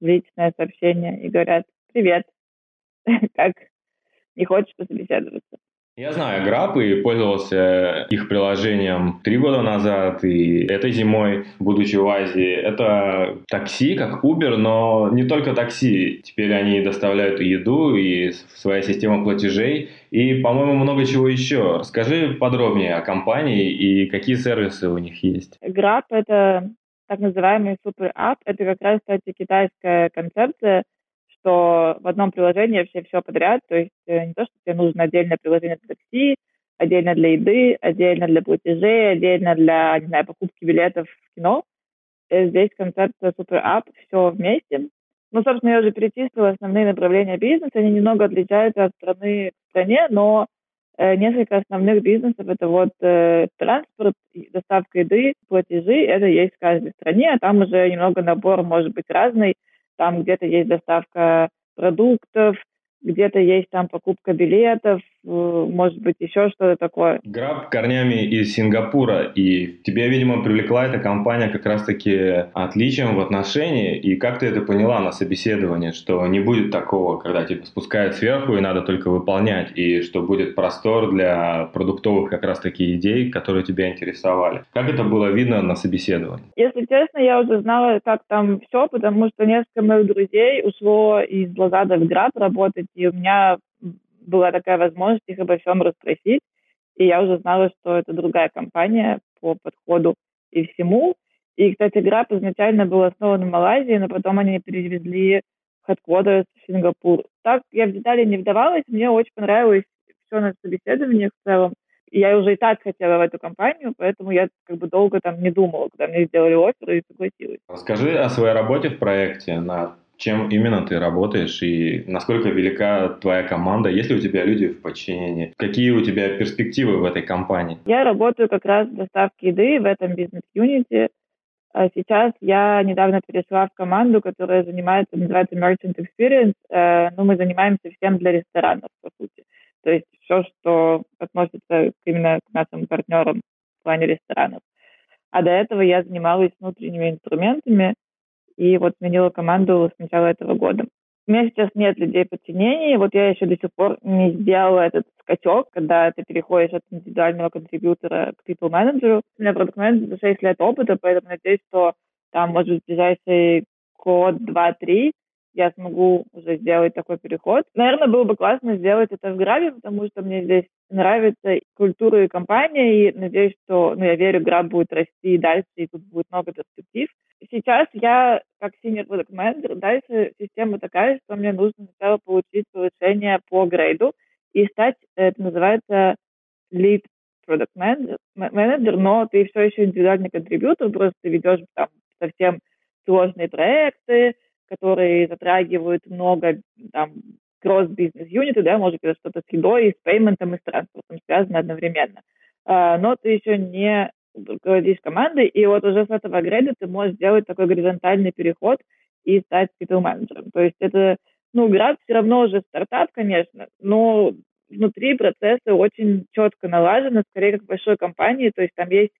личное сообщение и говорят «Привет, (laughs) как не хочешь пособеседоваться?» Я знаю Граб и пользовался их приложением три года назад и этой зимой, будучи в Азии. Это такси, как Uber, но не только такси. Теперь они доставляют еду и своя система платежей и, по-моему, много чего еще. Расскажи подробнее о компании и какие сервисы у них есть. Grab — это так называемый супер-ап. Это как раз, кстати, китайская концепция — что в одном приложении вообще все подряд, то есть э, не то, что тебе нужно отдельное приложение для такси, отдельно для еды, отдельно для платежей, отдельно для, не знаю, покупки билетов в кино. Э, здесь концепция супер ап, все вместе. Ну, собственно, я уже перечислила основные направления бизнеса. Они немного отличаются от страны к стране, но э, несколько основных бизнесов это вот э, транспорт, доставка еды, платежи. Это есть в каждой стране, а там уже немного набор может быть разный там где-то есть доставка продуктов, где-то есть там покупка билетов, может быть, еще что-то такое. Граб корнями из Сингапура, и тебя, видимо, привлекла эта компания как раз-таки отличием в отношении, и как ты это поняла на собеседовании, что не будет такого, когда тебя спускают сверху, и надо только выполнять, и что будет простор для продуктовых как раз-таки идей, которые тебя интересовали. Как это было видно на собеседовании? Если честно, я уже знала, как там все, потому что несколько моих друзей ушло из Лазада в Граб работать, и у меня была такая возможность их обо всем расспросить, и я уже знала, что это другая компания по подходу и всему. И, кстати, Граб изначально был основан в Малайзии, но потом они перевезли headquarters в Сингапур. Так я в детали не вдавалась, мне очень понравилось все на собеседованиях в целом. И я уже и так хотела в эту компанию, поэтому я как бы долго там не думала, когда мне сделали офер и согласилась. Расскажи о своей работе в проекте на чем именно ты работаешь и насколько велика твоя команда, есть ли у тебя люди в подчинении, какие у тебя перспективы в этой компании? Я работаю как раз в доставке еды в этом бизнес-юните. А сейчас я недавно перешла в команду, которая занимается, называется Merchant Experience. Э, ну, мы занимаемся всем для ресторанов, по сути. То есть все, что относится именно к нашим партнерам в плане ресторанов. А до этого я занималась внутренними инструментами, и вот сменила команду с начала этого года. У меня сейчас нет людей подчинений, вот я еще до сих пор не сделала этот скачок, когда ты переходишь от индивидуального контрибьютора к people менеджеру. У меня продукт менеджер 6 лет опыта, поэтому надеюсь, что там, может быть, ближайший год, два, три я смогу уже сделать такой переход. Наверное, было бы классно сделать это в Грабе, потому что мне здесь нравится культура и компания, и надеюсь, что, ну, я верю, Граб будет расти и дальше, и тут будет много перспектив. Сейчас я, как senior product manager, дальше система такая, что мне нужно сначала получить повышение по грейду и стать, это называется lead product manager, менеджер, но ты все еще индивидуальный контрибьютор, просто ведешь там совсем сложные проекты, которые затрагивают много там кросс-бизнес-юниты, да, может быть, что-то с едой, с пейментом и с транспортом связано одновременно. А, но ты еще не руководишь командой, и вот уже с этого грейда ты можешь сделать такой горизонтальный переход и стать people менеджером. То есть это, ну, Град все равно уже стартап, конечно, но внутри процессы очень четко налажены, скорее как в большой компании, то есть там есть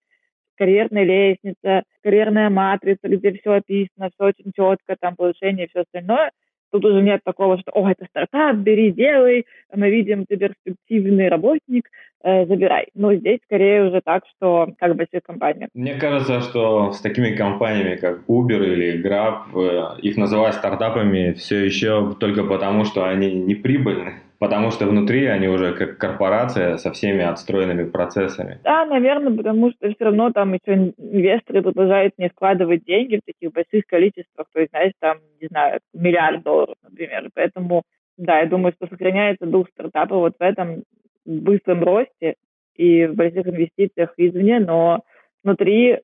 карьерная лестница, карьерная матрица, где все описано, все очень четко, там повышение и все остальное. Тут уже нет такого, что «О, это стартап, бери, делай, мы видим, ты перспективный работник, э, забирай». Но здесь скорее уже так, что как больших компаниях. Мне кажется, что с такими компаниями, как Uber или Grab, э, их называют стартапами все еще только потому, что они не прибыльны потому что внутри они уже как корпорация со всеми отстроенными процессами. Да, наверное, потому что все равно там еще инвесторы продолжают не вкладывать деньги в таких больших количествах, то есть, знаешь, там, не знаю, миллиард долларов, например. Поэтому, да, я думаю, что сохраняется дух стартапа вот в этом быстром росте и в больших инвестициях извне, но внутри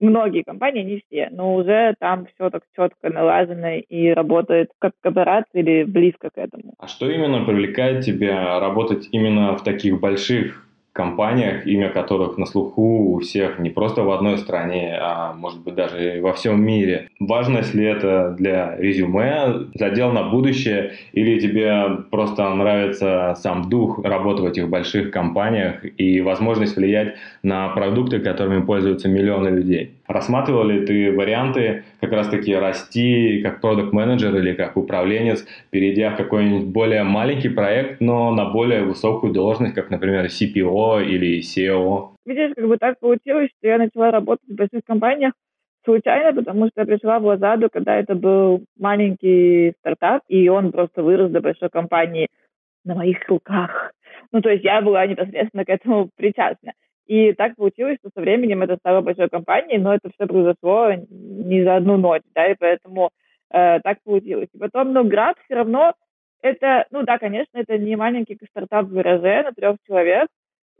многие компании, не все, но уже там все так четко налажено и работает как кооперация или близко к этому. А что именно привлекает тебя работать именно в таких больших компаниях, имя которых на слуху у всех не просто в одной стране, а может быть даже во всем мире. Важно ли это для резюме, задел на будущее, или тебе просто нравится сам дух работы в этих больших компаниях и возможность влиять на продукты, которыми пользуются миллионы людей? Рассматривал ли ты варианты как раз-таки расти как продукт менеджер или как управленец, перейдя в какой-нибудь более маленький проект, но на более высокую должность, как, например, CPO или SEO? Видишь, как бы так получилось, что я начала работать в больших компаниях случайно, потому что я пришла в Лазаду, когда это был маленький стартап, и он просто вырос до большой компании на моих руках. Ну, то есть я была непосредственно к этому причастна. И так получилось, что со временем это стало большой компанией, но это все произошло не за одну ночь, да, и поэтому э, так получилось. И потом, ну, Град все равно это, ну да, конечно, это не маленький стартап в гараже на трех человек,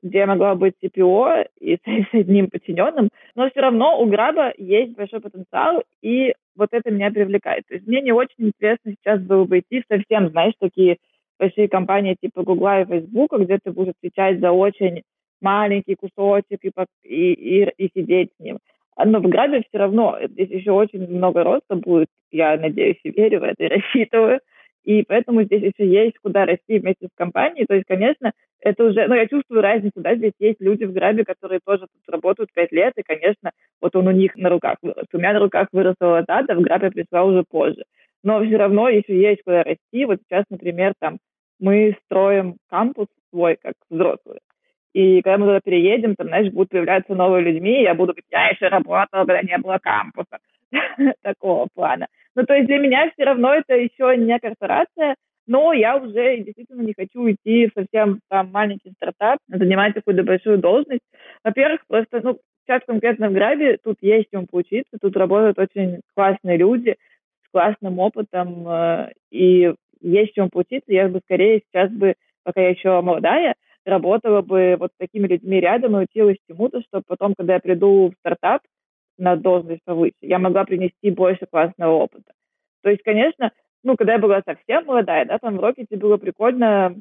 где могла быть CPO и (laughs) с одним подчиненным, но все равно у Граба есть большой потенциал, и вот это меня привлекает. То есть мне не очень интересно сейчас было бы идти в совсем, знаешь, такие большие компании типа Гугла и Фейсбука, где ты будешь отвечать за очень маленький кусочек и, и, и, и сидеть с ним. Но в Грабе все равно здесь еще очень много роста будет, я надеюсь и верю в это и рассчитываю. И поэтому здесь еще есть куда расти вместе с компанией. То есть, конечно, это уже, ну, я чувствую разницу, да, здесь есть люди в Грабе, которые тоже тут работают пять лет, и, конечно, вот он у них на руках вырос. У меня на руках выросла Тата, в Грабе пришла уже позже. Но все равно еще есть куда расти. Вот сейчас, например, там мы строим кампус свой, как взрослые. И когда мы туда переедем, там, знаешь, будут появляться новые людьми, я буду говорить, я еще работала, когда не было кампуса. (laughs) Такого плана. Ну, то есть для меня все равно это еще не корпорация, но я уже действительно не хочу идти совсем там маленький стартап, занимать какую-то большую должность. Во-первых, просто, ну, сейчас конкретно в Грабе тут есть чем поучиться, тут работают очень классные люди с классным опытом, э, и есть чем поучиться. Я бы скорее сейчас бы, пока я еще молодая, работала бы вот с такими людьми рядом и училась чему-то, чтобы потом, когда я приду в стартап на должность повыше, я могла принести больше классного опыта. То есть, конечно, ну, когда я была совсем молодая, да, там в Рокете было прикольно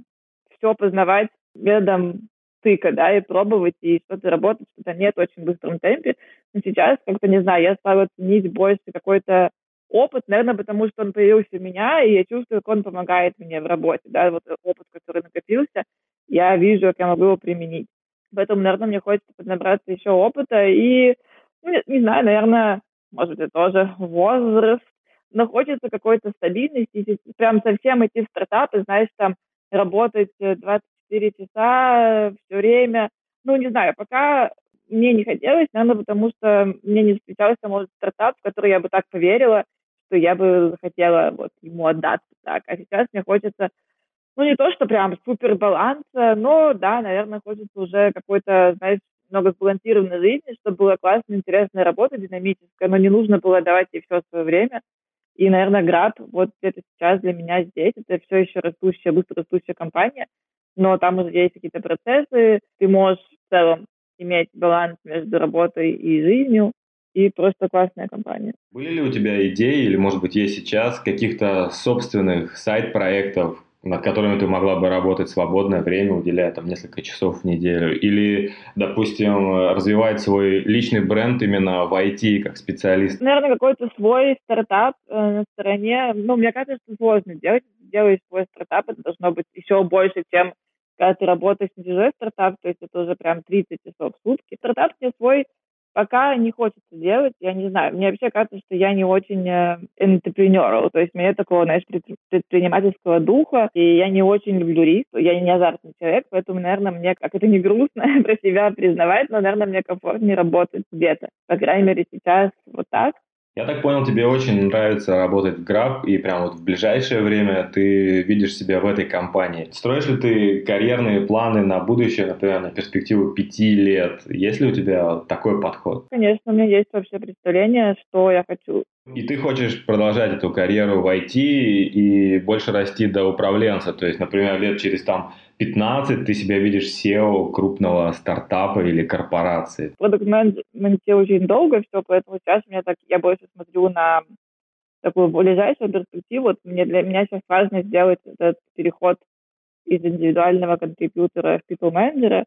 все познавать методом тыка, да, и пробовать, и что-то работать, что-то нет в очень быстром темпе. Но сейчас, как-то, не знаю, я стала ценить больше какой-то опыт, наверное, потому что он появился у меня, и я чувствую, как он помогает мне в работе, да, вот опыт, который накопился, я вижу, как я могу его применить. Поэтому, наверное, мне хочется поднабраться еще опыта и, ну, не, знаю, наверное, может быть, тоже возраст, но хочется какой-то стабильности, прям совсем идти в стартапы, знаешь, там, работать 24 часа все время. Ну, не знаю, пока мне не хотелось, наверное, потому что мне не встречался, может, стартап, в который я бы так поверила, что я бы захотела вот ему отдаться так. А сейчас мне хочется ну, не то, что прям супер баланса, но, да, наверное, хочется уже какой-то, знаешь, много сбалансированной жизни, чтобы была классная, интересная работа, динамическая, но не нужно было давать ей все свое время. И, наверное, Град вот где-то сейчас для меня здесь, это все еще растущая, быстро растущая компания, но там уже есть какие-то процессы, ты можешь в целом иметь баланс между работой и жизнью, и просто классная компания. Были ли у тебя идеи, или, может быть, есть сейчас каких-то собственных сайт-проектов, над которыми ты могла бы работать свободное время, уделяя там несколько часов в неделю, или, допустим, развивать свой личный бренд именно в IT как специалист? Наверное, какой-то свой стартап э, на стороне. Ну, мне кажется, что сложно делать. Делаешь свой стартап, это должно быть еще больше, чем когда ты работаешь на чужой стартап, то есть это уже прям 30 часов в сутки. Стартап тебе свой пока не хочется делать, я не знаю. Мне вообще кажется, что я не очень э, entrepreneurial, то есть мне такого, знаешь, предпринимательского духа, и я не очень люблю риск, я не азартный человек, поэтому, наверное, мне, как это не грустно (laughs) про себя признавать, но, наверное, мне комфортнее работать где-то. По крайней мере, сейчас вот так. Я так понял, тебе очень нравится работать в Grab, и прям вот в ближайшее время ты видишь себя в этой компании. Строишь ли ты карьерные планы на будущее, например, на перспективу пяти лет? Есть ли у тебя такой подход? Конечно, у меня есть вообще представление, что я хочу. И ты хочешь продолжать эту карьеру в IT и больше расти до управленца, то есть, например, лет через там 15 ты себя видишь SEO крупного стартапа или корпорации? Продукт-менеджменте очень долго все, поэтому сейчас меня так, я больше смотрю на такую ближайшую перспективу. Вот мне, для меня сейчас важно сделать этот переход из индивидуального контрибьютора в people менеджера,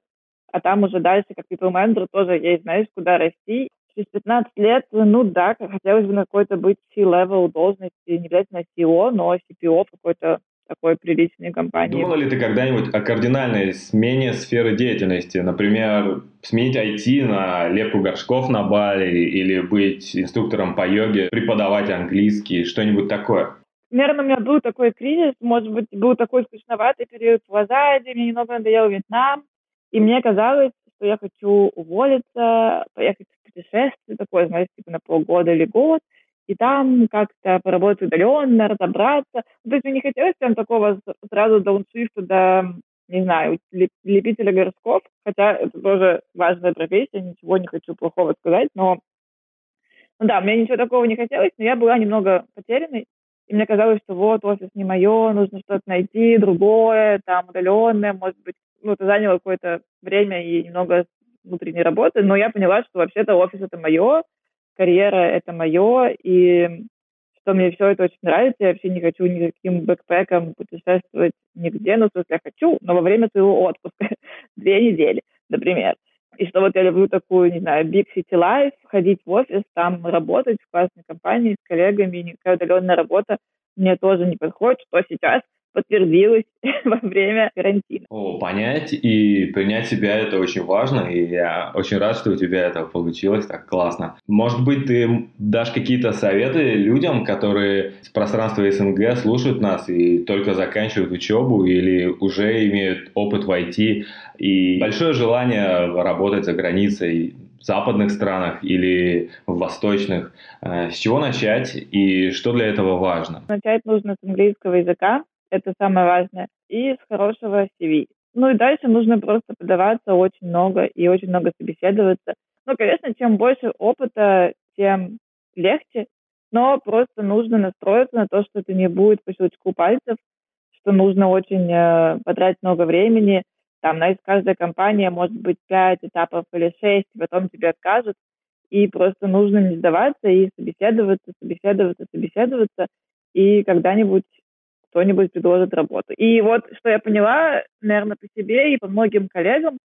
а там уже дальше, как people менеджер, тоже есть, знаешь, куда расти. Через 15 лет, ну да, хотелось бы на какой-то быть C-level должности, не обязательно CEO, но CPO какой-то такой приличной компании. Думала ли ты когда-нибудь о кардинальной смене сферы деятельности? Например, сменить IT на лепку горшков на Бали или быть инструктором по йоге, преподавать английский, что-нибудь такое? Наверное, у меня был такой кризис, может быть, был такой скучноватый период в Азиаде, мне немного надоел Вьетнам, и мне казалось, что я хочу уволиться, поехать в путешествие такое, знаете, типа на полгода или год, и там как-то поработать удаленно, разобраться. Ну, то есть мне не хотелось прям такого сразу дауншифта до, не знаю, лепителя горшков, хотя это тоже важная профессия, ничего не хочу плохого сказать, но ну да, мне ничего такого не хотелось, но я была немного потерянной, и мне казалось, что вот офис не мое, нужно что-то найти, другое, там, удаленное, может быть, ну, это заняло какое-то время и немного внутренней работы, но я поняла, что вообще-то офис это мое, карьера — это мое, и что мне все это очень нравится. Я вообще не хочу никаким бэкпэком путешествовать нигде. Ну, в смысле, я хочу, но во время своего отпуска. (laughs) Две недели, например. И что вот я люблю такую, не знаю, big city life, ходить в офис, там работать в классной компании с коллегами, никакая удаленная работа мне тоже не подходит, что сейчас подтвердилось (laughs) во время карантина. О, понять и принять себя это очень важно, и я очень рад, что у тебя это получилось так классно. Может быть, ты дашь какие-то советы людям, которые с пространства СНГ слушают нас и только заканчивают учебу или уже имеют опыт в IT и большое желание работать за границей, в западных странах или в восточных. Э, с чего начать и что для этого важно? Начать нужно с английского языка это самое важное, и с хорошего CV. Ну и дальше нужно просто подаваться очень много и очень много собеседоваться. Ну, конечно, чем больше опыта, тем легче, но просто нужно настроиться на то, что это не будет по щелчку пальцев, что нужно очень э, потратить много времени. Там, знаете, каждая компания может быть пять этапов или шесть, потом тебе откажут. И просто нужно не сдаваться и собеседоваться, собеседоваться, собеседоваться. И когда-нибудь кто-нибудь предложит работу. И вот что я поняла, наверное, по себе и по многим коллегам,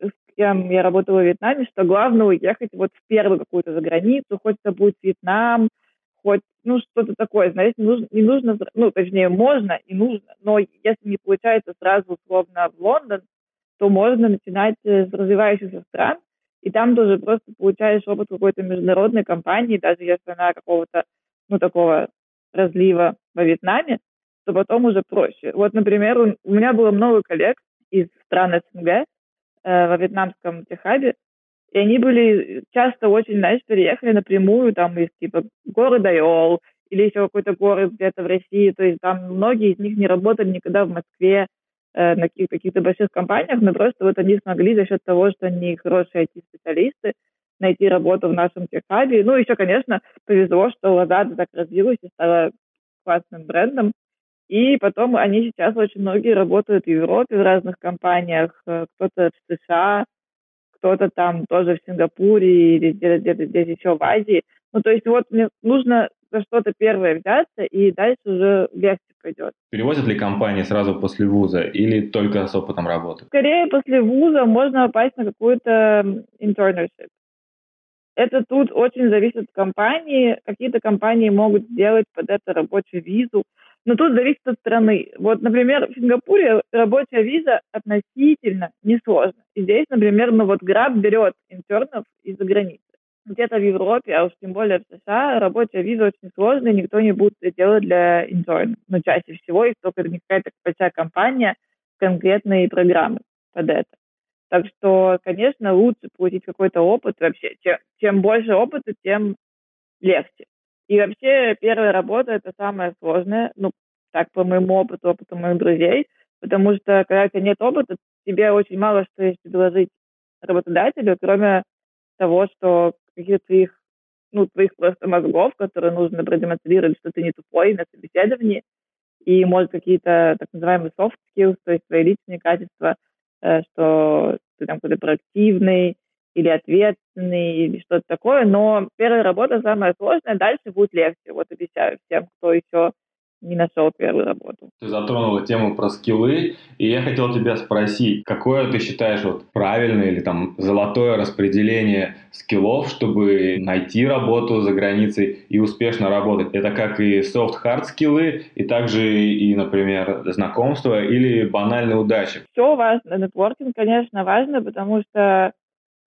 с кем я работала в Вьетнаме, что главное уехать вот в первую какую-то за границу, хоть это будет Вьетнам, хоть, ну, что-то такое, знаете, не нужно, не нужно, ну, точнее, можно и нужно, но если не получается сразу условно в Лондон, то можно начинать с развивающихся стран, и там тоже просто получаешь опыт какой-то международной компании, даже если она какого-то, ну, такого разлива во Вьетнаме, то потом уже проще. Вот, например, у меня было много коллег из стран СНГ э, во вьетнамском техабе, и они были часто очень, знаешь, переехали напрямую там из типа города Йол или еще какой-то город где-то в России. То есть там многие из них не работали никогда в Москве э, на каких-то, каких-то больших компаниях, но просто вот они смогли за счет того, что они хорошие IT-специалисты, найти работу в нашем техабе. Ну, еще, конечно, повезло, что Lazada так развилась и стала классным брендом. И потом они сейчас очень многие работают в Европе, в разных компаниях, э, кто-то в США, кто-то там тоже в Сингапуре или где-то, где-то здесь еще в Азии. Ну, то есть вот мне нужно за что-то первое взяться, и дальше уже легче пойдет. Перевозят ли компании сразу после вуза или только с опытом работы? Скорее, после вуза можно попасть на какую-то internship. Это тут очень зависит от компании. Какие-то компании могут сделать под это рабочую визу, но тут зависит от страны. Вот, например, в Сингапуре рабочая виза относительно несложна. И здесь, например, ну вот Граб берет интернов из-за границы. Где-то в Европе, а уж тем более в США, рабочая виза очень сложная, никто не будет это делать для интернов. Но ну, чаще всего, если только не какая-то большая компания конкретные программы под это. Так что, конечно, лучше получить какой-то опыт вообще. Чем, чем больше опыта, тем легче. И вообще первая работа – это самое сложное, ну, так по моему опыту, опыту моих друзей, потому что когда у тебя нет опыта, тебе очень мало что есть предложить работодателю, кроме того, что каких-то твоих, ну, твоих просто мозгов, которые нужно продемонстрировать, что ты не тупой на собеседовании, и, может, какие-то так называемые soft skills, то есть твои личные качества, э, что ты там какой-то проактивный, или ответственный, или что-то такое, но первая работа самая сложная, дальше будет легче, вот обещаю всем, кто еще не нашел первую работу. Ты затронула тему про скиллы, и я хотел тебя спросить, какое ты считаешь вот правильное или там золотое распределение скиллов, чтобы найти работу за границей и успешно работать? Это как и soft-hard скиллы, и также и, например, знакомство или банальная удача? Все важно. Нетворкинг, конечно, важно, потому что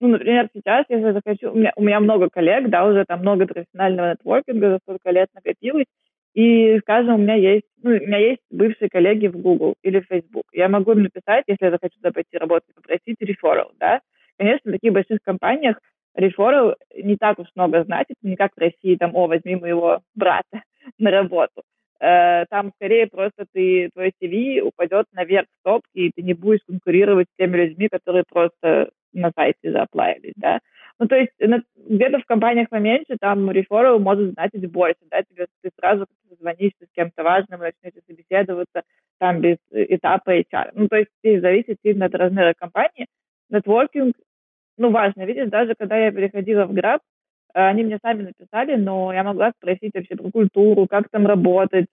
ну, например, сейчас, если захочу, у меня, у меня много коллег, да, уже там много профессионального нетворкинга за столько лет накопилось, и, скажем, у меня есть, ну, у меня есть бывшие коллеги в Google или в Facebook. Я могу им написать, если я захочу туда пойти работать, попросить реферал, да. Конечно, в таких больших компаниях реферал не так уж много значит, не как в России, там, о, возьми моего брата (laughs) на работу. Э, там скорее просто ты, твой CV упадет наверх в топ, и ты не будешь конкурировать с теми людьми, которые просто на сайте заплавились, да. Ну, то есть где-то в компаниях поменьше там реферал может значить больше, да, тебе ты сразу звонишься с кем-то важным, начнете собеседоваться там без этапа HR. Ну, то есть здесь зависит сильно от размера компании. Нетворкинг, ну, важно. Видишь, даже когда я переходила в Граб, они мне сами написали, но я могла спросить вообще про культуру, как там работать,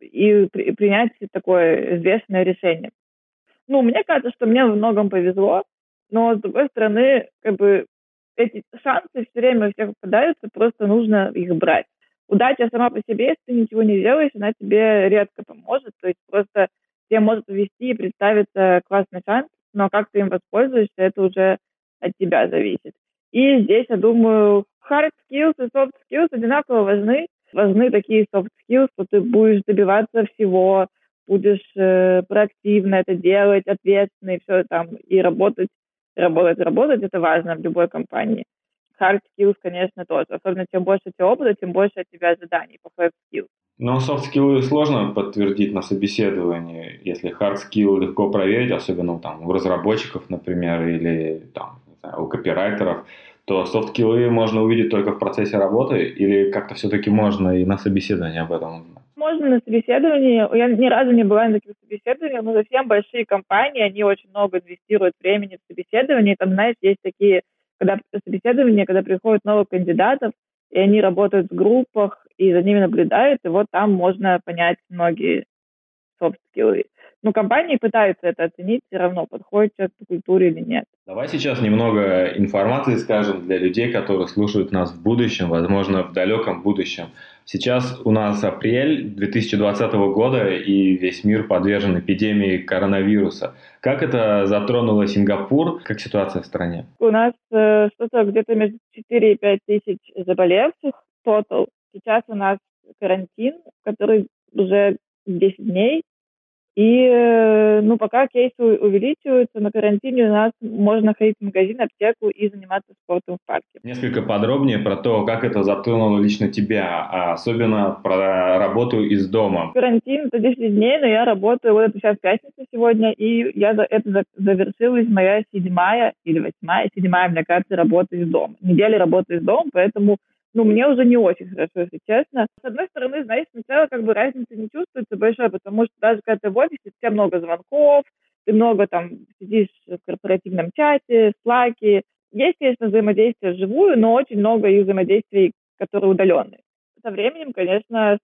и при, принять такое известное решение. Ну, мне кажется, что мне в многом повезло, но, с другой стороны, как бы эти шансы все время у всех попадаются, просто нужно их брать. Удача сама по себе, если ты ничего не делаешь, она тебе редко поможет. То есть просто тебе может увести и представиться классный шанс, но как ты им воспользуешься, это уже от тебя зависит. И здесь, я думаю, hard skills и soft skills одинаково важны. Важны такие soft skills, что ты будешь добиваться всего, будешь э, проактивно это делать, ответственно и все там, и работать работать, работать, это важно в любой компании. Hard skills, конечно, тоже. Особенно чем больше у тебя опыта, тем больше от тебя ожиданий по hard skills. Но soft skills сложно подтвердить на собеседовании, если hard skill легко проверить, особенно там, у разработчиков, например, или там, знаю, у копирайтеров, то soft skills можно увидеть только в процессе работы или как-то все-таки можно и на собеседовании об этом узнать? Можно на собеседовании. Я ни разу не была на таких собеседованиях, но совсем большие компании, они очень много инвестируют времени в собеседование. Там, знаешь, есть такие, когда собеседование, когда приходят новых кандидатов, и они работают в группах, и за ними наблюдают, и вот там можно понять многие софт-скиллы но компании пытаются это оценить все равно, подходит человек по культуре или нет. Давай сейчас немного информации скажем для людей, которые слушают нас в будущем, возможно, в далеком будущем. Сейчас у нас апрель 2020 года, и весь мир подвержен эпидемии коронавируса. Как это затронуло Сингапур? Как ситуация в стране? У нас э, что-то где-то между 4 и 5 тысяч заболевших total. Сейчас у нас карантин, который уже 10 дней, и, э, ну, пока кейсы увеличиваются, на карантине у нас можно ходить в магазин, аптеку и заниматься спортом в парке. Несколько подробнее про то, как это затронуло лично тебя, а особенно про работу из дома. Карантин это 10 дней, но я работаю, вот это сейчас пятница сегодня, и я это завершилась моя седьмая или восьмая, седьмая, мне кажется, работа из дома. Неделя работы из дома, поэтому ну, мне уже не очень хорошо, если честно. С одной стороны, знаешь, сначала как бы разницы не чувствуется большой, потому что даже когда ты в офисе, у тебя много звонков, ты много там сидишь в корпоративном чате, в Slack. Есть, конечно, взаимодействие вживую, но очень много и взаимодействий, которые удаленные. Со временем, конечно,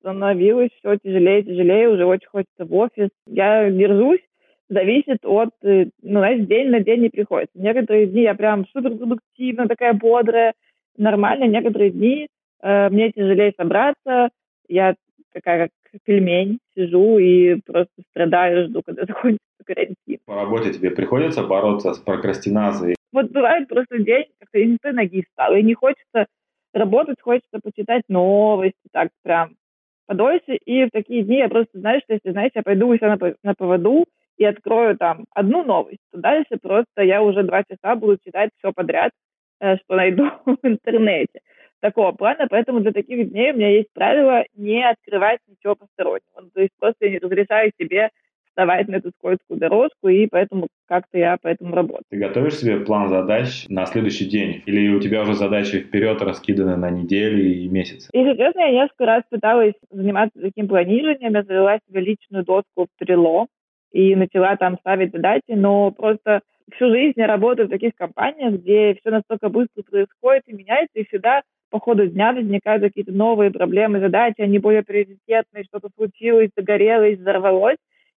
становилось все тяжелее и тяжелее, уже очень хочется в офис. Я держусь, зависит от, э, ну, знаешь, день на день не приходится. Некоторые дни я прям супер продуктивна, такая бодрая, нормально. Некоторые дни э, мне тяжелее собраться, я такая как пельмень, сижу и просто страдаю, жду, когда (laughs) закончится карантин. По работе тебе приходится бороться с прокрастинацией? Вот бывает просто день, как-то не той ноги встал, и не хочется работать, хочется почитать новости, так прям подольше. И в такие дни я просто, знаешь, что если, знаешь, я пойду у себя на, на поводу и открою там одну новость, то дальше просто я уже два часа буду читать все подряд, что найду (laughs) в интернете такого плана, поэтому для таких дней у меня есть правило не открывать ничего постороннего. Ну, то есть просто я не разрешаю себе вставать на эту скользкую дорожку, и поэтому как-то я по этому работаю. Ты готовишь себе план задач на следующий день? Или у тебя уже задачи вперед раскиданы на недели и месяцы? Если честно, я несколько раз пыталась заниматься таким планированием, я завела себе личную доску в Trello и начала там ставить задачи, но просто всю жизнь я работаю в таких компаниях, где все настолько быстро происходит и меняется, и всегда по ходу дня возникают какие-то новые проблемы, задачи, они более приоритетные, что-то случилось, загорелось, взорвалось.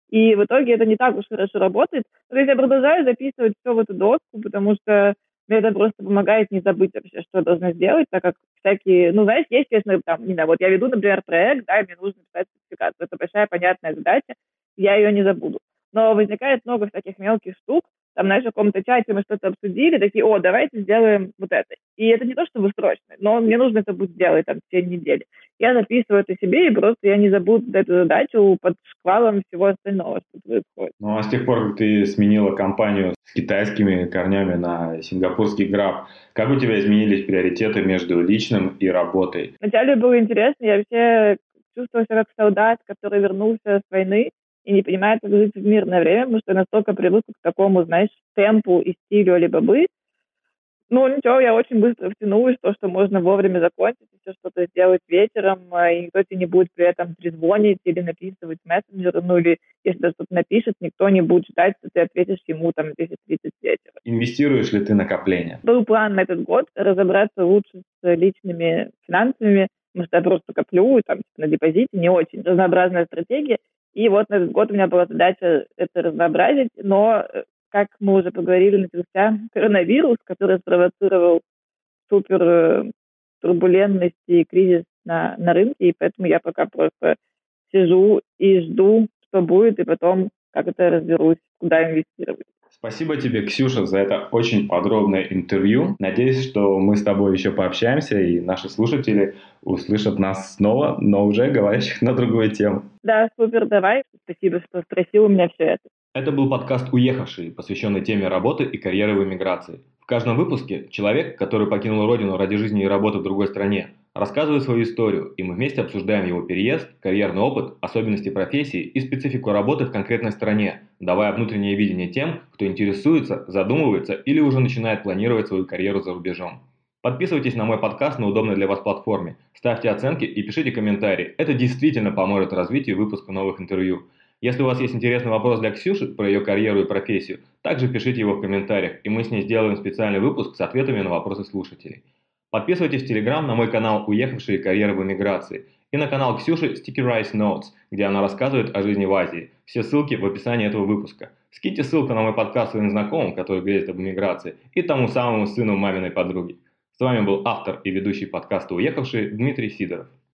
И в итоге это не так уж хорошо работает. То есть я продолжаю записывать все в эту доску, потому что мне это просто помогает не забыть вообще, что я должна сделать, так как всякие, ну, знаешь, есть, конечно, там, не знаю, вот я веду, например, проект, да, и мне нужно писать сертификацию. Это большая, понятная задача, я ее не забуду. Но возникает много всяких мелких штук, там, знаешь, в каком-то чате мы что-то обсудили, такие, о, давайте сделаем вот это. И это не то, чтобы срочно, но мне нужно это будет сделать там в течение недели. Я записываю это себе, и просто я не забуду эту задачу под шквалом всего остального, что происходит. Ну, а с тех пор, как ты сменила компанию с китайскими корнями на сингапурский граб, как у тебя изменились приоритеты между личным и работой? Вначале было интересно, я вообще чувствовала себя как солдат, который вернулся с войны, и не понимает, как жить в мирное время, потому что я настолько привыкла к такому, знаешь, темпу и стилю Алибабы. Ну, ничего, я очень быстро втянулась в то, что можно вовремя закончить, все что-то сделать вечером, а, и никто тебе не будет при этом трезвонить или написывать мессенджеры, ну или если кто-то напишет, никто не будет ждать, что ты ответишь ему там 10-30 вечера. Инвестируешь ли ты накопления? Был план на этот год разобраться лучше с личными финансами, потому что я просто коплю, там, типа, на депозите, не очень разнообразная стратегия, и вот на этот год у меня была задача это разнообразить, но, э, как мы уже поговорили, начался коронавирус, который спровоцировал супер э, турбулентность и кризис на, на рынке, и поэтому я пока просто сижу и жду, что будет, и потом как это разберусь, куда инвестировать. Спасибо тебе, Ксюша, за это очень подробное интервью. Надеюсь, что мы с тобой еще пообщаемся, и наши слушатели услышат нас снова, но уже говорящих на другую тему. Да, супер, давай. Спасибо, что спросил у меня все это. Это был подкаст «Уехавший», посвященный теме работы и карьеры в эмиграции. В каждом выпуске человек, который покинул родину ради жизни и работы в другой стране, рассказывает свою историю, и мы вместе обсуждаем его переезд, карьерный опыт, особенности профессии и специфику работы в конкретной стране, давая внутреннее видение тем, кто интересуется, задумывается или уже начинает планировать свою карьеру за рубежом. Подписывайтесь на мой подкаст на удобной для вас платформе, ставьте оценки и пишите комментарии. Это действительно поможет развитию выпуска новых интервью. Если у вас есть интересный вопрос для Ксюши про ее карьеру и профессию, также пишите его в комментариях, и мы с ней сделаем специальный выпуск с ответами на вопросы слушателей. Подписывайтесь в Телеграм на мой канал «Уехавшие карьеры в эмиграции» и на канал Ксюши Sticky Rice Notes, где она рассказывает о жизни в Азии. Все ссылки в описании этого выпуска. Скиньте ссылку на мой подкаст своим знакомым, которые грезят об эмиграции, и тому самому сыну маминой подруги. С вами был автор и ведущий подкаста «Уехавшие» Дмитрий Сидоров.